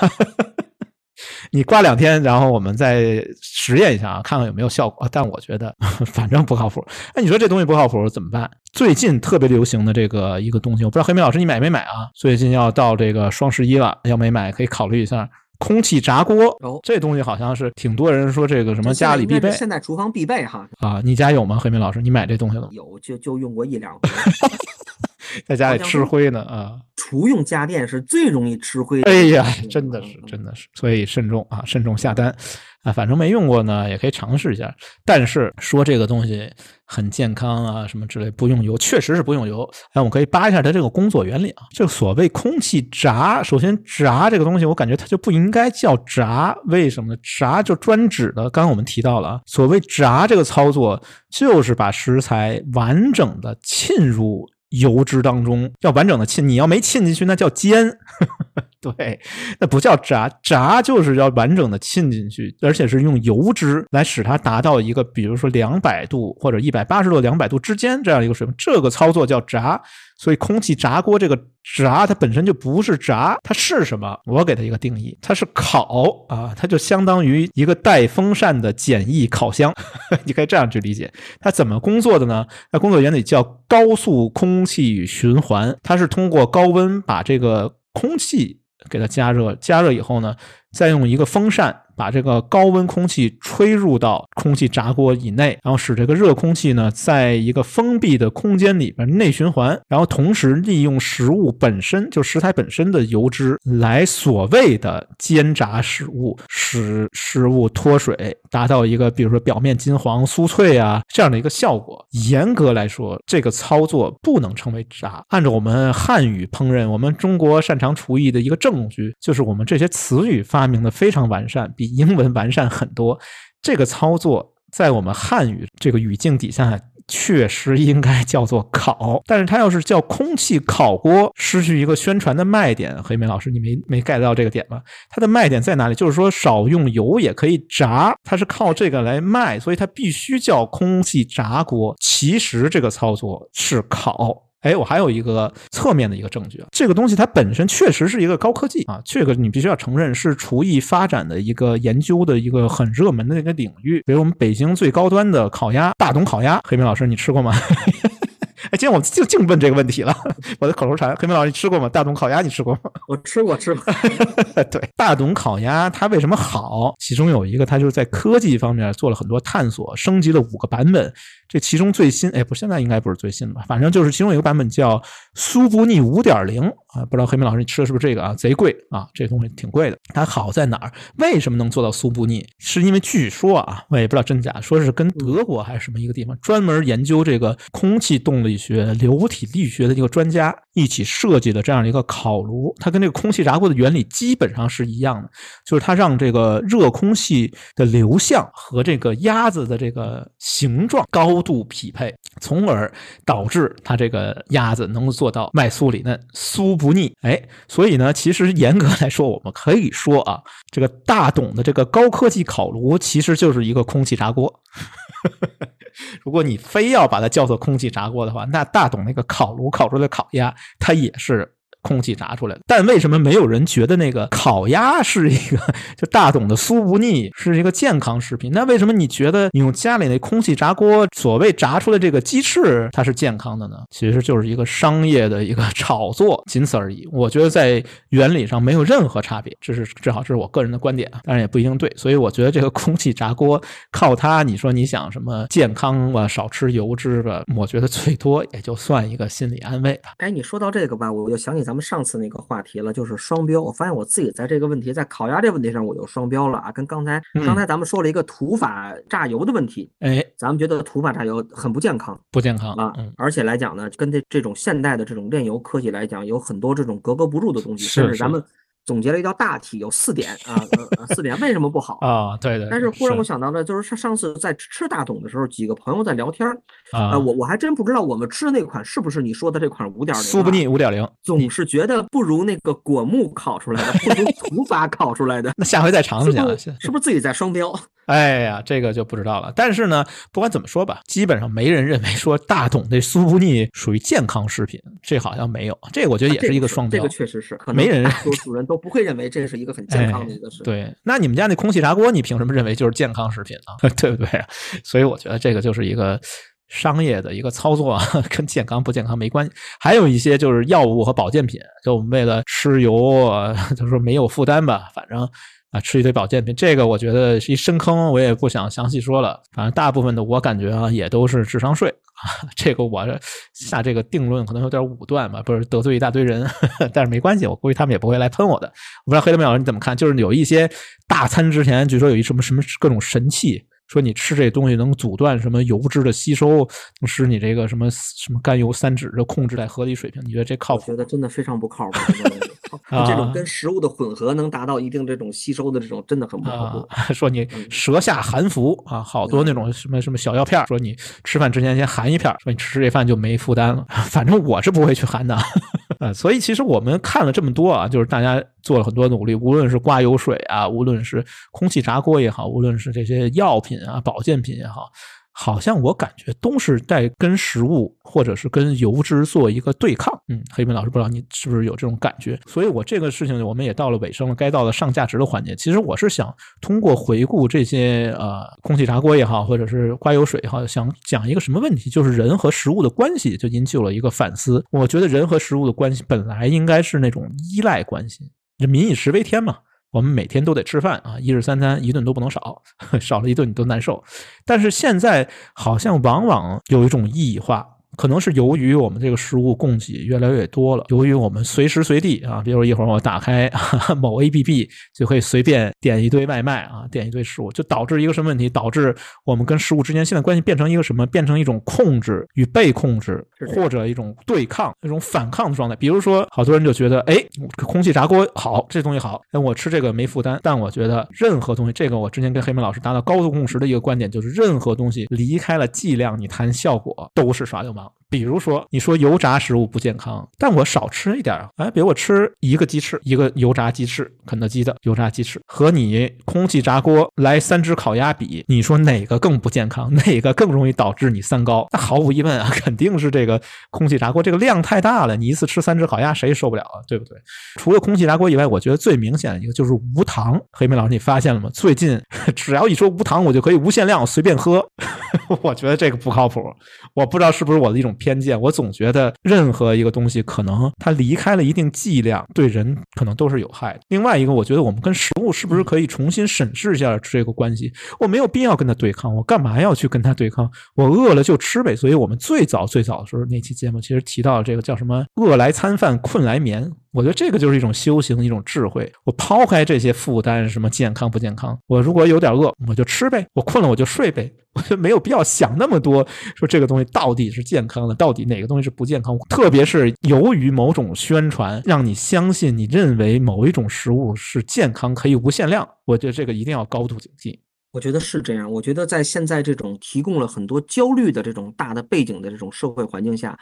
你挂两天，然后我们再实验一下啊，看看有没有效果。但我觉得 反正不靠谱。哎，你说这东西不靠谱怎么办？最近特别流行的这个一个东西，我不知道黑妹老师你买没买啊？最近要到这个双十一了，要没买可以考虑一下。空气炸锅哦，这东西好像是挺多人说这个什么家里必备，现在厨房必备哈啊，你家有吗？黑明老师，你买这东西了吗？有，就就用过一两回，在家里吃灰呢啊。厨用家电是最容易吃灰的。哎呀，真的是，真的是，所以慎重啊，慎重下单啊。反正没用过呢，也可以尝试一下。但是说这个东西很健康啊，什么之类，不用油，确实是不用油。哎，我们可以扒一下它这个工作原理啊。这个所谓空气炸，首先炸这个东西，我感觉它就不应该叫炸，为什么呢？炸就专指的，刚刚我们提到了啊，所谓炸这个操作，就是把食材完整的浸入。油脂当中要完整的浸，你要没浸进去，那叫煎。对，那不叫炸，炸就是要完整的浸进去，而且是用油脂来使它达到一个，比如说两百度或者一百八十度、两百度之间这样一个水平，这个操作叫炸。所以空气炸锅这个炸，它本身就不是炸，它是什么？我给它一个定义，它是烤啊，它就相当于一个带风扇的简易烤箱，你可以这样去理解。它怎么工作的呢？它工作原理叫高速空气循环，它是通过高温把这个空气。给它加热，加热以后呢，再用一个风扇。把这个高温空气吹入到空气炸锅以内，然后使这个热空气呢，在一个封闭的空间里边内循环，然后同时利用食物本身就食材本身的油脂来所谓的煎炸食物，使食物脱水，达到一个比如说表面金黄酥脆啊这样的一个效果。严格来说，这个操作不能称为炸。按照我们汉语烹饪，我们中国擅长厨艺的一个证据，就是我们这些词语发发明的非常完善。比英文完善很多，这个操作在我们汉语这个语境底下，确实应该叫做烤。但是它要是叫空气烤锅，失去一个宣传的卖点。黑莓老师，你没没 get 到这个点吗？它的卖点在哪里？就是说少用油也可以炸，它是靠这个来卖，所以它必须叫空气炸锅。其实这个操作是烤。哎，我还有一个侧面的一个证据啊，这个东西它本身确实是一个高科技啊，这个你必须要承认是厨艺发展的一个研究的一个很热门的一个领域。比如我们北京最高端的烤鸭，大董烤鸭，黑明老师你吃过吗？哎，今天我就净问这个问题了，我的口头禅。黑明老师你吃过吗？大董烤鸭你吃过吗？我吃过，吃过。对，大董烤鸭它为什么好？其中有一个，它就是在科技方面做了很多探索，升级了五个版本。这其中最新，哎，不，现在应该不是最新吧？反正就是其中有一个版本叫苏不腻五点零啊，不知道黑明老师你吃的是不是这个啊？贼贵啊，这东西挺贵的。它好在哪儿？为什么能做到苏不腻？是因为据说啊，我也不知道真假，说是跟德国还是什么一个地方专门研究这个空气动力学、流体力学的一个专家一起设计的这样的一个烤炉。它跟这个空气炸锅的原理基本上是一样的，就是它让这个热空气的流向和这个鸭子的这个形状高。度匹配，从而导致它这个鸭子能够做到外酥里嫩、酥不腻。哎，所以呢，其实严格来说，我们可以说啊，这个大董的这个高科技烤炉其实就是一个空气炸锅。如果你非要把它叫做空气炸锅的话，那大董那个烤炉烤出来的烤鸭，它也是。空气炸出来的，但为什么没有人觉得那个烤鸭是一个 就大董的酥不腻是一个健康食品？那为什么你觉得你用家里那空气炸锅所谓炸出来这个鸡翅它是健康的呢？其实就是一个商业的一个炒作，仅此而已。我觉得在原理上没有任何差别，这是正好这是我个人的观点啊，当然也不一定对。所以我觉得这个空气炸锅靠它，你说你想什么健康吧，少吃油脂吧，我觉得最多也就算一个心理安慰吧。哎，你说到这个吧，我就想起咱。咱们上次那个话题了，就是双标。我发现我自己在这个问题，在烤鸭这个问题上，我又双标了啊。跟刚才刚才咱们说了一个土法榨油的问题，哎，咱们觉得土法榨油很不健康，不健康啊。而且来讲呢，跟这这种现代的这种炼油科技来讲，有很多这种格格不入的东西，甚至咱们。总结了一道大题，有四点啊，四点为什么不好啊？对对。但是忽然我想到了，就是上上次在吃大董的时候，几个朋友在聊天啊，我我还真不知道我们吃的那款是不是你说的这款五点零。苏不腻五点零，总是觉得不如那个果木烤出来的，不如土法烤出来的。那下回再尝试下，是不是自己在双标？哎呀，这个就不知道了。但是呢，不管怎么说吧，基本上没人认为说大董这苏不腻属于健康食品，这好像没有。这我觉得也是一个双标。这个确实是，没人，多数人都不会认为这是一个很健康的一个食品。对，那你们家那空气炸锅，你凭什么认为就是健康食品啊？对不对？所以我觉得这个就是一个商业的一个操作，跟健康不健康没关系。还有一些就是药物和保健品，就我们为了吃油，就说没有负担吧，反正。啊，吃一堆保健品，这个我觉得是一深坑，我也不想详细说了。反正大部分的我感觉啊，也都是智商税啊。这个我下这个定论可能有点武断吧，不是得罪一大堆人，但是没关系，我估计他们也不会来喷我的。我不知道黑德明老师你怎么看？就是有一些大餐之前，据说有一什么什么各种神器，说你吃这东西能阻断什么油脂的吸收，能使你这个什么什么甘油三酯的控制在合理水平。你觉得这靠谱？我觉得真的非常不靠谱。这种跟食物的混合能达到一定这种吸收的这种，真的很不靠谱。说你舌下含服啊，好多那种什么什么小药片说你吃饭之前先含一片说你吃这饭就没负担了。反正我是不会去含的。呃，所以其实我们看了这么多啊，就是大家做了很多努力，无论是刮油水啊，无论是空气炸锅也好，无论是这些药品啊、保健品也好。好像我感觉都是在跟食物或者是跟油脂做一个对抗。嗯，黑明老师，不知道你是不是有这种感觉？所以我这个事情我们也到了尾声了，该到了上价值的环节。其实我是想通过回顾这些呃空气炸锅也好，或者是刮油水也好，想讲一个什么问题，就是人和食物的关系，就引起了一个反思。我觉得人和食物的关系本来应该是那种依赖关系，民以食为天嘛。我们每天都得吃饭啊，一日三餐一顿都不能少，少了一顿你都难受。但是现在好像往往有一种异化。可能是由于我们这个食物供给越来越多了，由于我们随时随地啊，比如一会儿我打开 某 A P P 就可以随便点一堆外卖啊，点一堆食物，就导致一个什么问题？导致我们跟食物之间现在关系变成一个什么？变成一种控制与被控制，或者一种对抗、一种反抗的状态。比如说，好多人就觉得，哎，空气炸锅好，这东西好，哎，我吃这个没负担。但我觉得任何东西，这个我之前跟黑门老师达到高度共识的一个观点就是，任何东西离开了剂量，你谈效果都是耍流氓。out. 比如说，你说油炸食物不健康，但我少吃一点啊。哎，比如我吃一个鸡翅，一个油炸鸡翅，肯德基的油炸鸡翅，和你空气炸锅来三只烤鸭比，你说哪个更不健康？哪个更容易导致你三高？那毫无疑问啊，肯定是这个空气炸锅，这个量太大了，你一次吃三只烤鸭，谁也受不了啊？对不对？除了空气炸锅以外，我觉得最明显的一个就是无糖。黑妹老师，你发现了吗？最近 只要一说无糖，我就可以无限量随便喝。我觉得这个不靠谱。我不知道是不是我的一种偏。见，我总觉得任何一个东西，可能它离开了一定剂量，对人可能都是有害的。另外一个，我觉得我们跟食物是不是可以重新审视一下这个关系？我没有必要跟他对抗，我干嘛要去跟他对抗？我饿了就吃呗。所以我们最早最早的时候那期节目，其实提到这个叫什么“饿来餐饭，困来眠”。我觉得这个就是一种修行，一种智慧。我抛开这些负担，什么健康不健康，我如果有点饿，我就吃呗；我困了，我就睡呗。我就没有必要想那么多，说这个东西到底是健康的，到底哪个东西是不健康。特别是由于某种宣传，让你相信你认为某一种食物是健康，可以无限量。我觉得这个一定要高度警惕。我觉得是这样。我觉得在现在这种提供了很多焦虑的这种大的背景的这种社会环境下。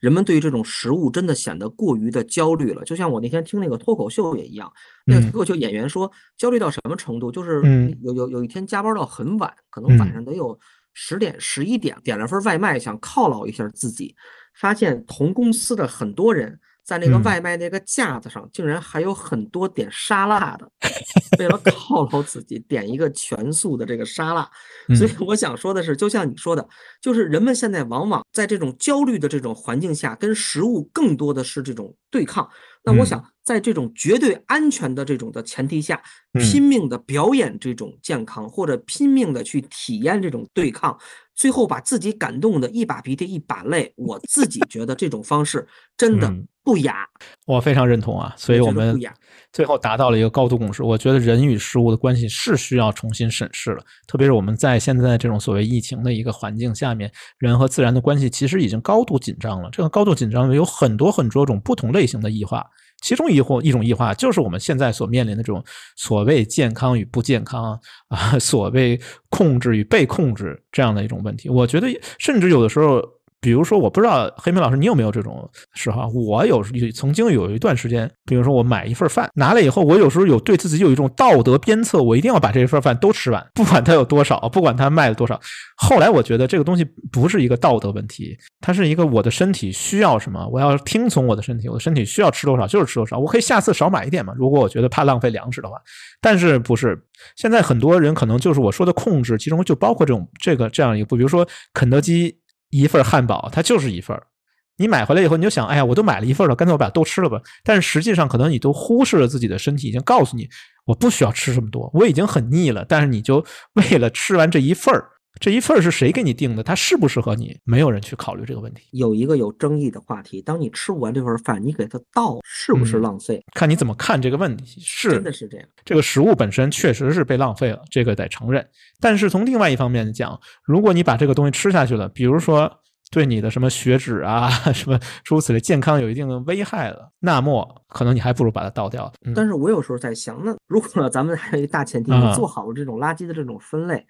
人们对于这种食物真的显得过于的焦虑了，就像我那天听那个脱口秀也一样，那个脱口秀演员说焦虑到什么程度，就是有有有一天加班到很晚，可能晚上得有十点十一点，点了份外卖想犒劳一下自己，发现同公司的很多人。在那个外卖那个架子上，竟然还有很多点沙拉的，为了犒劳自己，点一个全素的这个沙拉。所以我想说的是，就像你说的，就是人们现在往往在这种焦虑的这种环境下，跟食物更多的是这种对抗。那我想，在这种绝对安全的这种的前提下，拼命的表演这种健康，或者拼命的去体验这种对抗。最后把自己感动的一把鼻涕一把泪，我自己觉得这种方式真的不雅。我非常认同啊，所以我们最后达到了一个高度共识。我觉得人与事物的关系是需要重新审视了，特别是我们在现在这种所谓疫情的一个环境下面，人和自然的关系其实已经高度紧张了。这个高度紧张有很多很多种不同类型的异化。其中一或一种异化，就是我们现在所面临的这种所谓健康与不健康啊，所谓控制与被控制这样的一种问题。我觉得，甚至有的时候比如说，我不知道黑明老师你有没有这种嗜好？我有曾经有一段时间，比如说我买一份饭拿了以后，我有时候有对自己有一种道德鞭策，我一定要把这一份饭都吃完，不管它有多少，不管它卖了多少。后来我觉得这个东西不是一个道德问题，它是一个我的身体需要什么，我要听从我的身体，我的身体需要吃多少就是吃多少，我可以下次少买一点嘛。如果我觉得怕浪费粮食的话，但是不是现在很多人可能就是我说的控制，其中就包括这种这个这样一个，比如说肯德基。一份汉堡，它就是一份你买回来以后，你就想，哎呀，我都买了一份了，干脆我把都吃了吧。但是实际上，可能你都忽视了自己的身体，已经告诉你，我不需要吃这么多，我已经很腻了。但是你就为了吃完这一份这一份是谁给你定的？它适不适合你？没有人去考虑这个问题。有一个有争议的话题，当你吃不完这份饭，你给它倒，是不是浪费？看你怎么看这个问题。是，真的是这样。这个食物本身确实是被浪费了，这个得承认。但是从另外一方面讲，如果你把这个东西吃下去了，比如说。对你的什么血脂啊，什么诸如此类健康有一定的危害了，那么可能你还不如把它倒掉。但是我有时候在想，那如果咱们还有一个大前提，你做好了这种垃圾的这种分类，嗯，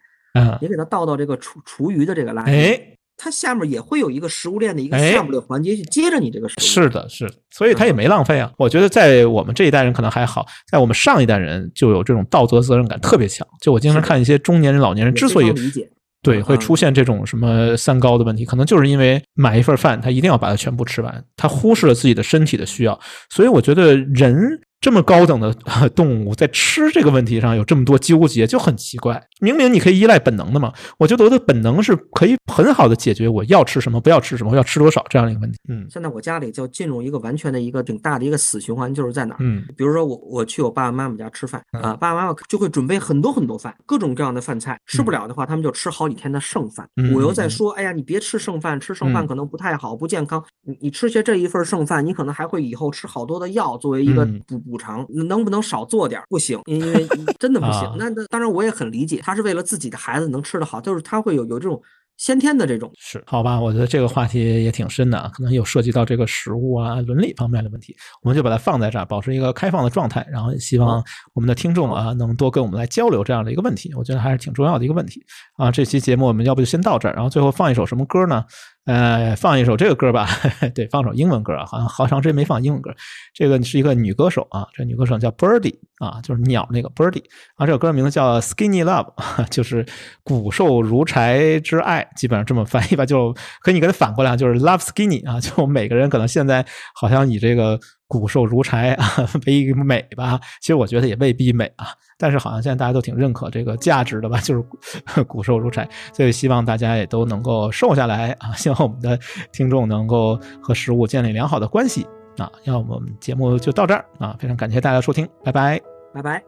你给它倒到这个厨厨余的这个垃圾，哎它下面也会有一个食物链的一个下部的环节去接着你这个食物。是的，是的，所以它也没浪费啊。我觉得在我们这一代人可能还好，在我们上一代人就有这种道德责任感特别强。就我经常看一些中年人、老年人之所以理解。对，会出现这种什么三高的问题，可能就是因为买一份饭，他一定要把它全部吃完，他忽视了自己的身体的需要，所以我觉得人。这么高等的动物在吃这个问题上有这么多纠结，就很奇怪。明明你可以依赖本能的嘛，我觉得我的本能是可以很好的解决我要吃什么，不要吃什么，要吃多少这样的一个问题。嗯，现在我家里就进入一个完全的一个挺大的一个死循环，就是在哪儿？嗯，比如说我我去我爸爸妈妈家吃饭啊，爸爸妈妈就会准备很多很多饭，各种各样的饭菜，吃不了的话，他们就吃好几天的剩饭。我又在说，哎呀，你别吃剩饭，吃剩饭可能不太好，不健康。你你吃些这一份剩饭，你可能还会以后吃好多的药作为一个补补偿，能不能少做点？不行，因为 真的不行。那那当然我也很理解，他是为了自己的孩子能吃得好，就是他会有有这种。先天的这种是好吧？我觉得这个话题也挺深的，可能有涉及到这个食物啊伦理方面的问题，我们就把它放在这儿，保持一个开放的状态，然后希望我们的听众啊能多跟我们来交流这样的一个问题，我觉得还是挺重要的一个问题啊。这期节目我们要不就先到这儿，然后最后放一首什么歌呢？呃，放一首这个歌吧，对，放首英文歌啊，好像好长时间没放英文歌。这个是一个女歌手啊，这女歌手叫 Birdy 啊，就是鸟那个 Birdy 啊，这首歌名字叫 Skinny Love，就是骨瘦如柴之爱，基本上这么翻译吧，就可以你给它反过来，就是 Love Skinny 啊，就每个人可能现在好像以这个。骨瘦如柴啊，为美吧？其实我觉得也未必美啊。但是好像现在大家都挺认可这个价值的吧？就是 骨瘦如柴，所以希望大家也都能够瘦下来啊！希望我们的听众能够和食物建立良好的关系啊！要我们节目就到这儿啊！非常感谢大家收听，拜拜，拜拜。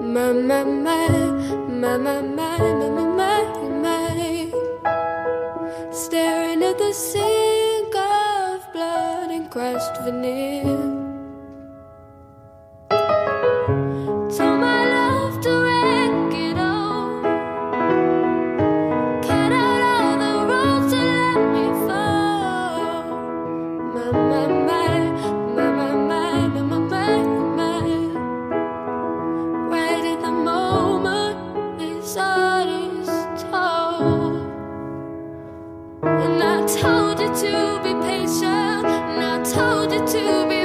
My, my, my, my, my, my, my, my, my, Staring at the sink of blood and crushed veneer. to be